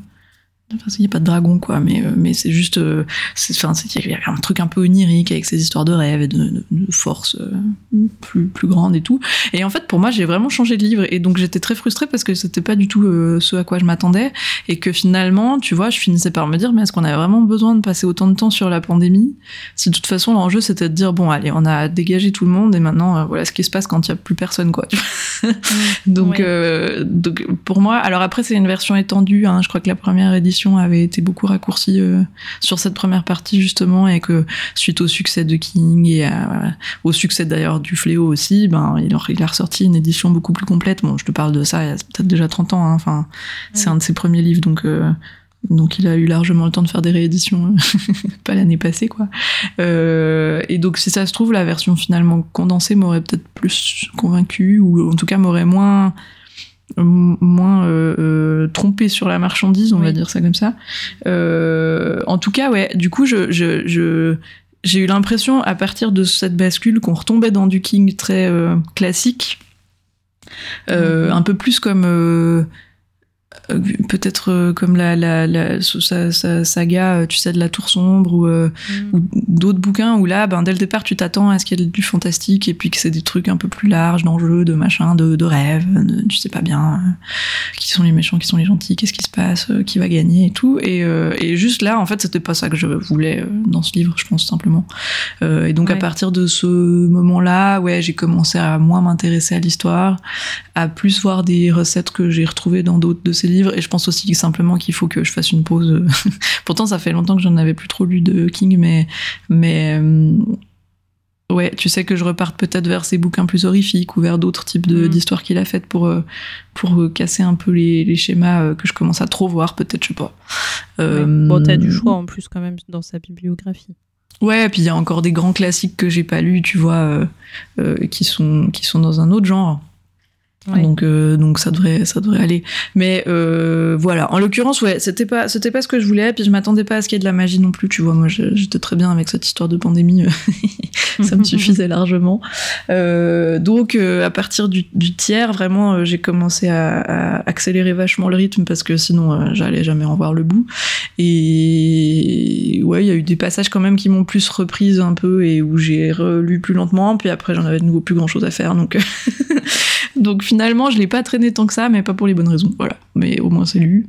Enfin, il n'y a pas de dragon, quoi, mais, euh, mais c'est juste. Euh, enfin, il y a un truc un peu onirique avec ces histoires de rêves et de, de, force euh, plus, plus grande et tout. Et en fait, pour moi, j'ai vraiment changé de livre. Et donc, j'étais très frustrée parce que c'était pas du tout ce à quoi je m'attendais. Et que finalement, tu vois, je finissais par me dire, mais est-ce qu'on avait vraiment besoin de passer autant de temps sur la pandémie? Si de toute façon, l'enjeu, c'était de dire, bon, allez, on a dégagé tout le monde et maintenant, voilà ce qui se passe quand il n'y a plus personne, quoi. donc, donc, pour moi, alors après, c'est une version étendue. Hein, je crois que la première édition avait été beaucoup raccourcie sur cette première partie justement et que suite au succès de King et au succès d'ailleurs du Fléau aussi, ben il, il, a ressorti une édition beaucoup plus complète. Bon, je te parle de ça il y a peut-être déjà 30 ans. Hein. Enfin, c'est un de ses premiers livres, donc donc il a eu largement le temps de faire des rééditions, pas l'année passée quoi. Euh, et donc si ça se trouve, la version finalement condensée m'aurait peut-être plus convaincu, ou en tout cas m'aurait moins moins euh, euh, trompé sur la marchandise, on va dire ça comme ça. en tout cas, ouais, du coup, je, je, j'ai eu l'impression, à partir de cette bascule, qu'on retombait dans du King très classique, un peu plus comme euh, peut-être euh, comme la, la, la sa, sa, saga, euh, tu sais, de la Tour sombre ou, mm. ou d'autres bouquins où là, ben, dès le départ, tu t'attends à ce qu'il y ait du fantastique et puis que c'est des trucs un peu plus larges, d'enjeux, de machin, de, de rêves, de, tu sais pas bien qui sont les méchants, qui sont les gentils, qu'est-ce qui se passe, qui va gagner et tout. Et, et juste là, en fait, c'était pas ça que je voulais dans ce livre, je pense simplement. et donc à partir de ce moment-là, ouais, j'ai commencé à moins m'intéresser à l'histoire, à plus voir des recettes que j'ai retrouvées dans d'autres de ces livres et je pense aussi simplement qu'il faut que je fasse une pause. Pourtant, ça fait longtemps que j'en avais plus trop lu de King, mais mais euh, ouais, tu sais que je reparte peut-être vers ses bouquins plus horrifiques ou vers d'autres types mm. d'histoires qu'il a faites pour euh, pour casser un peu les, les, schémas euh, que je commence à trop voir, peut-être, je sais pas. Bon, t'as du choix en plus quand même dans sa bibliographie. Ouais, puis il y a encore des grands classiques que j'ai pas lus, tu vois, qui sont qui sont dans un autre genre. Donc euh, donc ça devrait ça devrait aller. Mais euh, voilà, en l'occurrence ouais, c'était pas c'était pas ce que je voulais puis je m'attendais pas à ce qu'il y ait de la magie non plus, tu vois. Moi j'étais très bien avec cette histoire de pandémie. ça me suffisait largement. Euh, donc à partir du, du tiers, vraiment j'ai commencé à, à, accélérer vachement le rythme parce que sinon j'allais jamais en voir le bout. Et ouais, il y a eu des passages quand même qui m'ont plus reprise un peu et où j'ai relu plus lentement, puis après j'en avais de nouveau plus grand chose à faire donc donc finalement, je l'ai pas traîné tant que ça, mais pas pour les bonnes raisons. Voilà. Mais au moins c'est lu.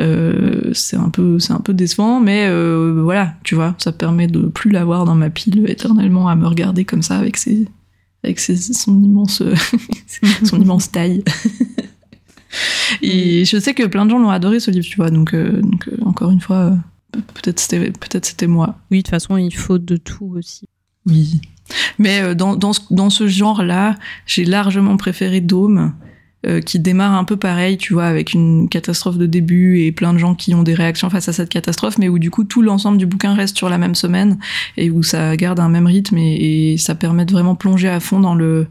Euh, c'est un peu, c'est un peu décevant, mais euh, voilà, tu vois, ça permet de plus l'avoir dans ma pile éternellement à me regarder comme ça avec ses, avec ses, son immense, son immense taille. Et je sais que plein de gens l'ont adoré ce livre, tu vois. Donc, euh, donc encore une fois, peut-être c'était, peut-être c'était moi. Oui, de toute façon, il faut de tout aussi. Oui. Mais euh, dans, dans, dans ce genre-là, j'ai largement préféré Dôme, euh, qui démarre un peu pareil, tu vois, avec une catastrophe de début et plein de gens qui ont des réactions face à cette catastrophe, mais où du coup tout l'ensemble du bouquin reste sur la même semaine et où ça garde un même rythme et, ça permet de vraiment plonger à fond dans le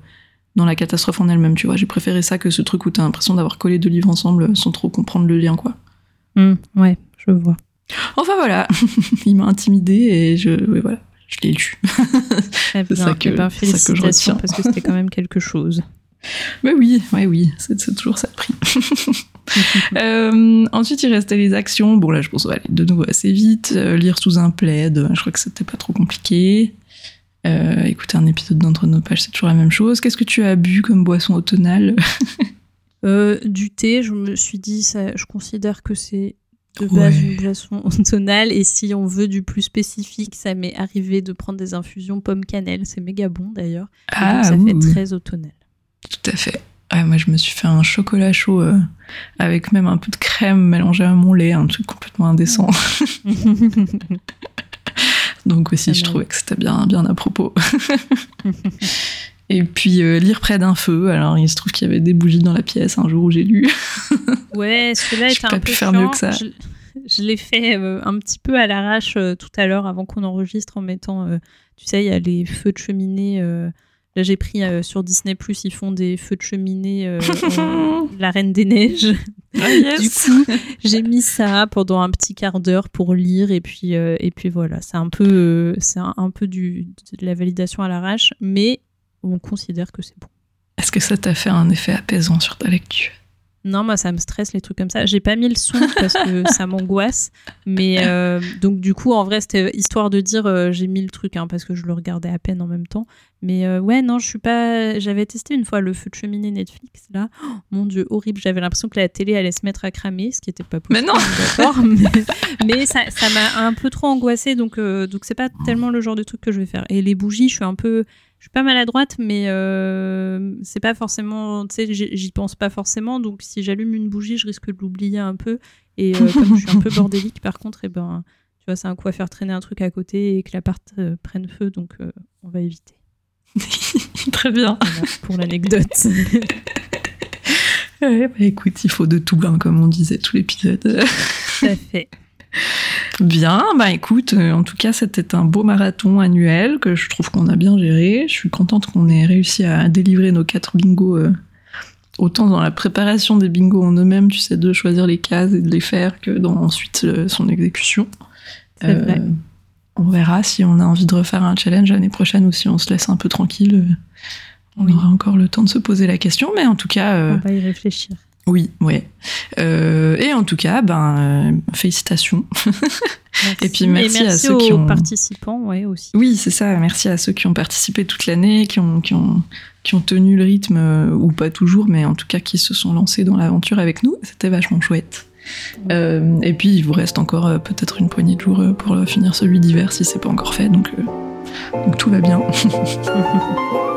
dans la catastrophe en elle-même, tu vois. J'ai préféré ça que ce truc où t'as l'impression d'avoir collé deux livres ensemble sans trop comprendre le lien, quoi. Mmh, ouais, je vois. Enfin voilà, il m'a intimidé et je, voilà, je l'ai lu. c'est ça que, eh ben, ça que je retiens. parce que c'était quand même quelque chose. Mais oui, ouais, oui, c'est toujours ça de prix. euh, ensuite, il restait les actions. Bon, là, je pense, aller de nouveau assez vite. Euh, lire sous un plaid, je crois que c'était pas trop compliqué. Euh, écouter un épisode d'entre nos pages, c'est toujours la même chose. Qu'est-ce que tu as bu comme boisson automnale? Du thé, je me suis dit, ça, je considère que c'est de base une boisson automnale et si on veut du plus spécifique, ça m'est arrivé de prendre des infusions pomme cannelle, c'est méga bon d'ailleurs. Ah, ça fait très automnal. Tout à fait. moi je me suis fait un chocolat chaud euh, avec même un peu de crème mélangée à mon lait, un truc complètement indécent. Donc aussi, je trouvais que c'était bien, bien à propos. Et puis euh, lire près d'un feu. Alors il se trouve qu'il y avait des bougies dans la pièce un jour où j'ai lu. ouais, celui-là était un peu pu faire mieux que ça. Je, l'ai fait euh, un petit peu à l'arrache euh, tout à l'heure avant qu'on enregistre en mettant, tu sais, il y a les feux de cheminée. là j'ai pris sur Disney Plus, ils font des feux de cheminée, la Reine des Neiges. Ah, du coup, j'ai mis ça pendant un petit quart d'heure pour lire et puis et puis voilà, c'est un peu c'est un, un, peu du de la validation à l'arrache, mais on considère que c'est bon. Est-ce que ça t'a fait un effet apaisant sur ta lecture? Non, moi ça me stresse les trucs comme ça. J'ai pas mis le son parce que ça m'angoisse. Mais euh, donc du coup, en vrai, c'était histoire de dire euh, j'ai mis le truc hein, parce que je le regardais à peine en même temps. Mais euh, ouais, non, je suis pas. J'avais testé une fois le feu de cheminée Netflix là. Oh, mon dieu, horrible. J'avais l'impression que la télé allait se mettre à cramer, ce qui était pas possible. Mais non. D'accord. mais, ça, m'a un peu trop angoissé, donc donc c'est pas tellement le genre de truc que je vais faire. Et les bougies, je suis un peu je suis pas maladroite, mais c'est pas forcément, tu sais, j'y pense pas forcément. Donc si j'allume une bougie, je risque de l'oublier un peu. Et comme je suis un peu bordélique, par contre, et eh ben, tu vois, c'est un coup à faire traîner un truc à côté et que l'appart prenne feu, donc on va éviter. Très bien. pour l'anecdote. bah écoute, il faut de tout, hein, comme on disait tout l'épisode. Tout à fait. Bien, bah écoute, euh, en tout cas, c'était un beau marathon annuel que je trouve qu'on a bien géré. Je suis contente qu'on ait réussi à délivrer nos quatre bingos, euh, autant dans la préparation des bingos en eux-mêmes, tu sais, de choisir les cases et de les faire, que dans ensuite euh, son exécution. C'est vrai. On verra si on a envie de refaire un challenge l'année prochaine ou si on se laisse un peu tranquille. On aura encore le temps de se poser la question, mais en tout cas. on va y réfléchir. Oui, ouais. Euh, et en tout cas, ben, euh, félicitations. et puis merci, à ceux qui ont participants, ouais, aussi. Oui, c'est ça. Merci à ceux qui ont participé toute l'année, qui ont, qui ont, qui ont tenu le rythme euh, ou pas toujours, mais en tout cas qui se sont lancés dans l'aventure avec nous. C'était vachement chouette. et puis il vous reste encore peut-être une poignée de jours pour finir celui d'hiver si c'est pas encore fait, donc, donc tout va bien.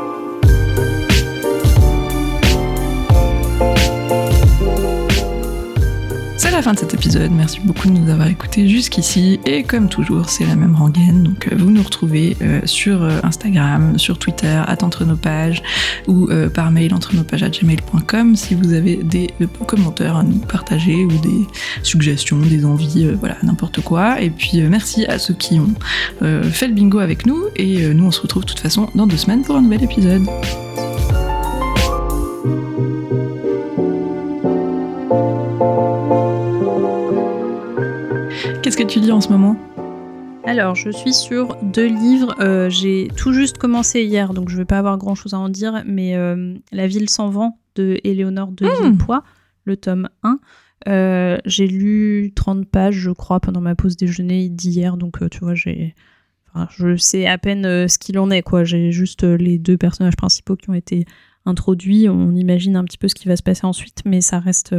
de cet épisode. Merci beaucoup de nous avoir écoutés jusqu'ici. Et comme toujours, c'est la même rengaine. Donc, euh, vous nous retrouvez euh, sur euh, Instagram, sur Twitter, à entre nos pages ou par mail entre nos pages à gmail.com si vous avez des commentaires à nous partager ou des suggestions, des envies, voilà, n'importe quoi. Et puis, merci à ceux qui ont fait le bingo avec nous. Et nous, on se retrouve de toute façon dans deux semaines pour un nouvel épisode. Qu'est-ce que tu lis en ce moment? Alors, je suis sur deux livres. Euh, j'ai tout juste commencé hier, donc je ne vais pas avoir grand-chose à en dire, mais euh, La ville sans vent de Éléonore de mmh. Villepoix, le tome 1. Euh, j'ai lu 30 pages, je crois, pendant ma pause déjeuner d'hier, donc tu vois, j'ai... je sais à peine ce qu'il en est, quoi. J'ai juste les deux personnages principaux qui ont été introduits. On imagine un petit peu ce qui va se passer ensuite, mais ça reste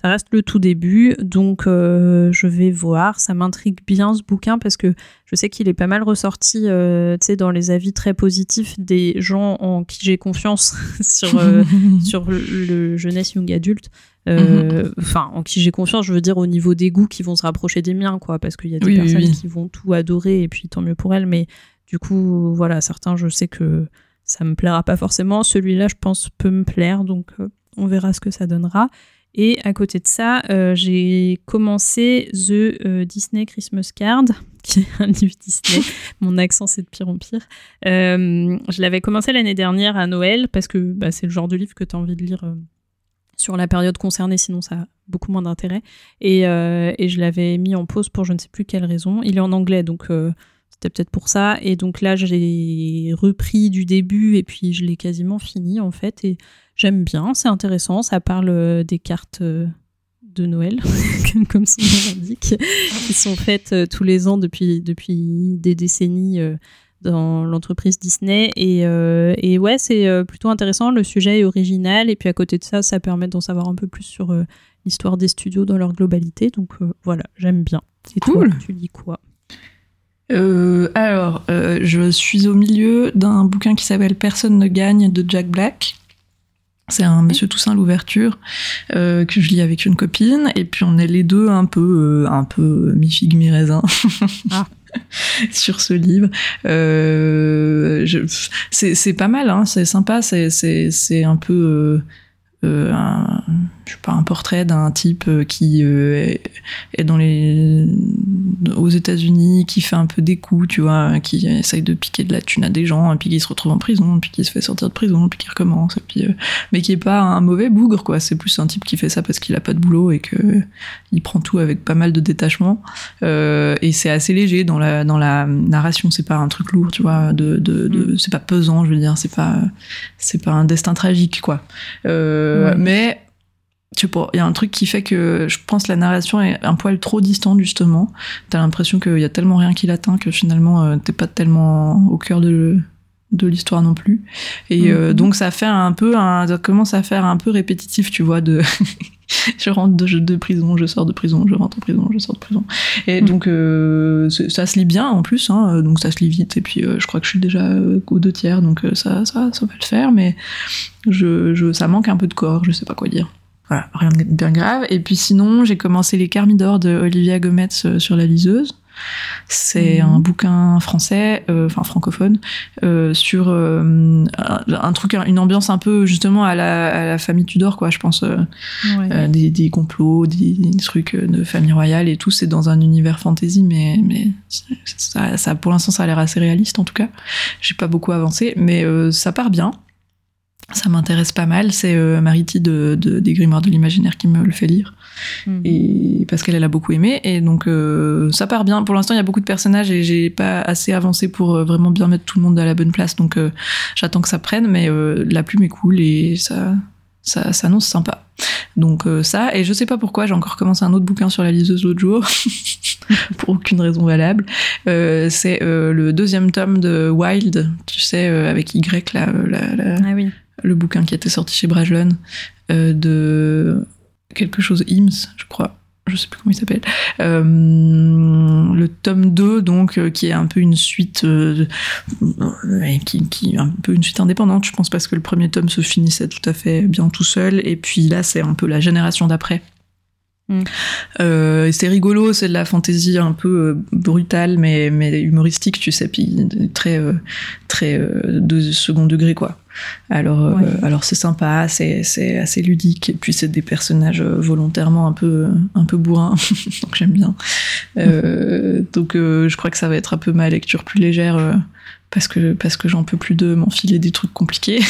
ça reste le tout début, donc euh, je vais voir. Ça m'intrigue bien ce bouquin parce que je sais qu'il est pas mal ressorti euh, dans les avis très positifs des gens en qui j'ai confiance sur, euh, sur le, jeunesse young adulte. Mhm. Enfin, en qui j'ai confiance, je veux dire au niveau des goûts qui vont se rapprocher des miens, quoi, parce qu'il y a des personnes qui vont tout adorer et puis tant mieux pour elles. Mais du coup, voilà, certains, je sais que ça me plaira pas forcément. Celui-là, je pense, peut me plaire, donc on verra ce que ça donnera. Et à côté de ça, euh, j'ai commencé The euh, Disney Christmas Card, qui est un livre Disney. Mon accent, c'est de pire en pire. Euh, je l'avais commencé l'année dernière à Noël, parce que bah, c'est le genre de livre que tu as envie de lire sur la période concernée, sinon ça a beaucoup moins d'intérêt. Et, et, je l'avais mis en pause pour je ne sais plus quelle raison. Il est en anglais, donc c'était peut-être pour ça. Et donc là, j'ai repris du début, et puis je l'ai quasiment fini, en fait. Et J'aime bien, c'est intéressant, ça parle euh, des cartes euh, de Noël, comme son nom l'indique, qui sont faites euh, tous les ans depuis, depuis des décennies dans l'entreprise Disney. Et, et ouais, c'est plutôt intéressant, le sujet est original, et puis à côté de ça, ça permet d'en savoir un peu plus sur l'histoire des studios dans leur globalité. Donc voilà, j'aime bien. Et cool. tu lis quoi? Alors, je suis au milieu d'un bouquin qui s'appelle Personne ne gagne de Jack Black. C'est un Monsieur Toussaint l'ouverture euh, que je lis avec une copine et puis on est les deux un peu euh, un peu mi figue mi raisin ah. sur ce livre. Euh, c'est pas mal, hein, c'est sympa, c'est un peu euh, un, je sais pas, un portrait d'un type euh, qui euh, est dans les aux États-Unis, qui fait un peu des coups, tu vois, qui essaye de piquer de la thune à des gens, et puis qui se retrouve en prison, puis qui se fait sortir de prison, puis qui recommence, et puis, mais qui est pas un mauvais bougre, quoi. C'est plus un type qui fait ça parce qu'il a pas de boulot et que il prend tout avec pas mal de détachement. et c'est assez léger dans la dans la narration. C'est pas un truc lourd, tu vois. De, de, de mm. c'est pas pesant, je veux dire. C'est pas c'est pas un destin tragique, quoi. Mais tu il y a un truc qui fait que je pense que la narration est un poil trop distante justement. T'as l'impression qu'il y a tellement rien qui l'atteint que finalement euh, t'es pas tellement au cœur de de l'histoire non plus. Et euh, mhm. donc ça fait un peu, un, ça commence à faire un peu répétitif, tu vois, de je rentre de, de, prison, je sors de prison, je rentre en prison, je sors de prison. Et mhm. donc euh, ça se lit bien en plus, hein, donc ça se lit vite. Et puis euh, je crois que je suis déjà aux deux tiers, donc ça, ça, ça va le faire, mais je, je, ça manque un peu de corps, je sais pas quoi dire. Voilà, rien de bien grave. Et puis sinon, j'ai commencé les Carmidor de Olivia Gometz sur la liseuse. C'est mhm. un bouquin français, euh, enfin francophone, euh, sur euh, un, truc, une ambiance un peu justement à la, famille Tudor, quoi. Je pense des, complots, des, trucs de famille royale et tout. C'est dans un univers fantasy, mais mais ça, pour l'instant ça a l'air assez réaliste en tout cas. J'ai pas beaucoup avancé, mais ça part bien. Ça m'intéresse pas mal. C'est Mariti de, des Grimoires de l'imaginaire qui me le fait lire. Mhm. Et parce qu'elle, elle a beaucoup aimé. Et donc, euh, ça part bien. Pour l'instant, il y a beaucoup de personnages et j'ai pas assez avancé pour euh, vraiment bien mettre tout le monde à la bonne place. Donc, euh, j'attends que ça prenne. Mais la plume est cool et ça, ça s'annonce sympa. Donc, ça. Et je sais pas pourquoi, j'ai encore commencé un autre bouquin sur la liseuse l'autre jour. pour aucune raison valable. c'est le deuxième tome de Wild, tu sais, avec Y, là, ah oui. Le bouquin qui était sorti chez Brajlon, de quelque chose IMS, je crois. Je sais plus comment il s'appelle. Euh, le tome 2, donc, euh, qui est un peu une suite, euh, qui, qui un peu une suite indépendante, je pense, parce que le premier tome se finissait tout à fait bien tout seul. Et puis là, c'est un peu la génération d'après. Mm. c'est rigolo, c'est de la fantaisie un peu brutale mais, mais humoristique, tu sais, puis très très de second degré quoi. Alors, euh, alors c'est sympa, c'est, assez ludique, et puis c'est des personnages euh, volontairement un peu, un peu bourrins, donc j'aime bien. Euh, donc je crois que ça va être un peu ma lecture plus légère parce que, parce que j'en peux plus de m'enfiler des trucs compliqués.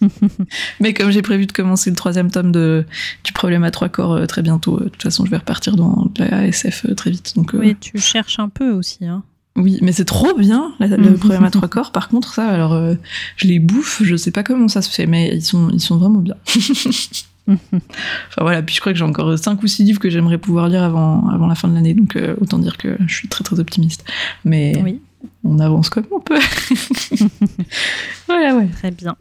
Mais comme j'ai prévu de commencer le troisième tome de, du problème à trois corps très bientôt, de toute façon je vais repartir dans la SF très vite. Donc, oui, tu cherches un peu aussi. Hein. Oui, mais c'est trop bien le mhm. problème à trois corps. Par contre, ça, alors euh, je les bouffe, je sais pas comment ça se fait, mais ils sont, ils sont vraiment bien. enfin voilà, puis je crois que j'ai encore cinq ou six livres que j'aimerais pouvoir lire avant, avant la fin de l'année, donc euh, autant dire que je suis très très optimiste. Mais on avance comme on peut. voilà, ouais. Très bien.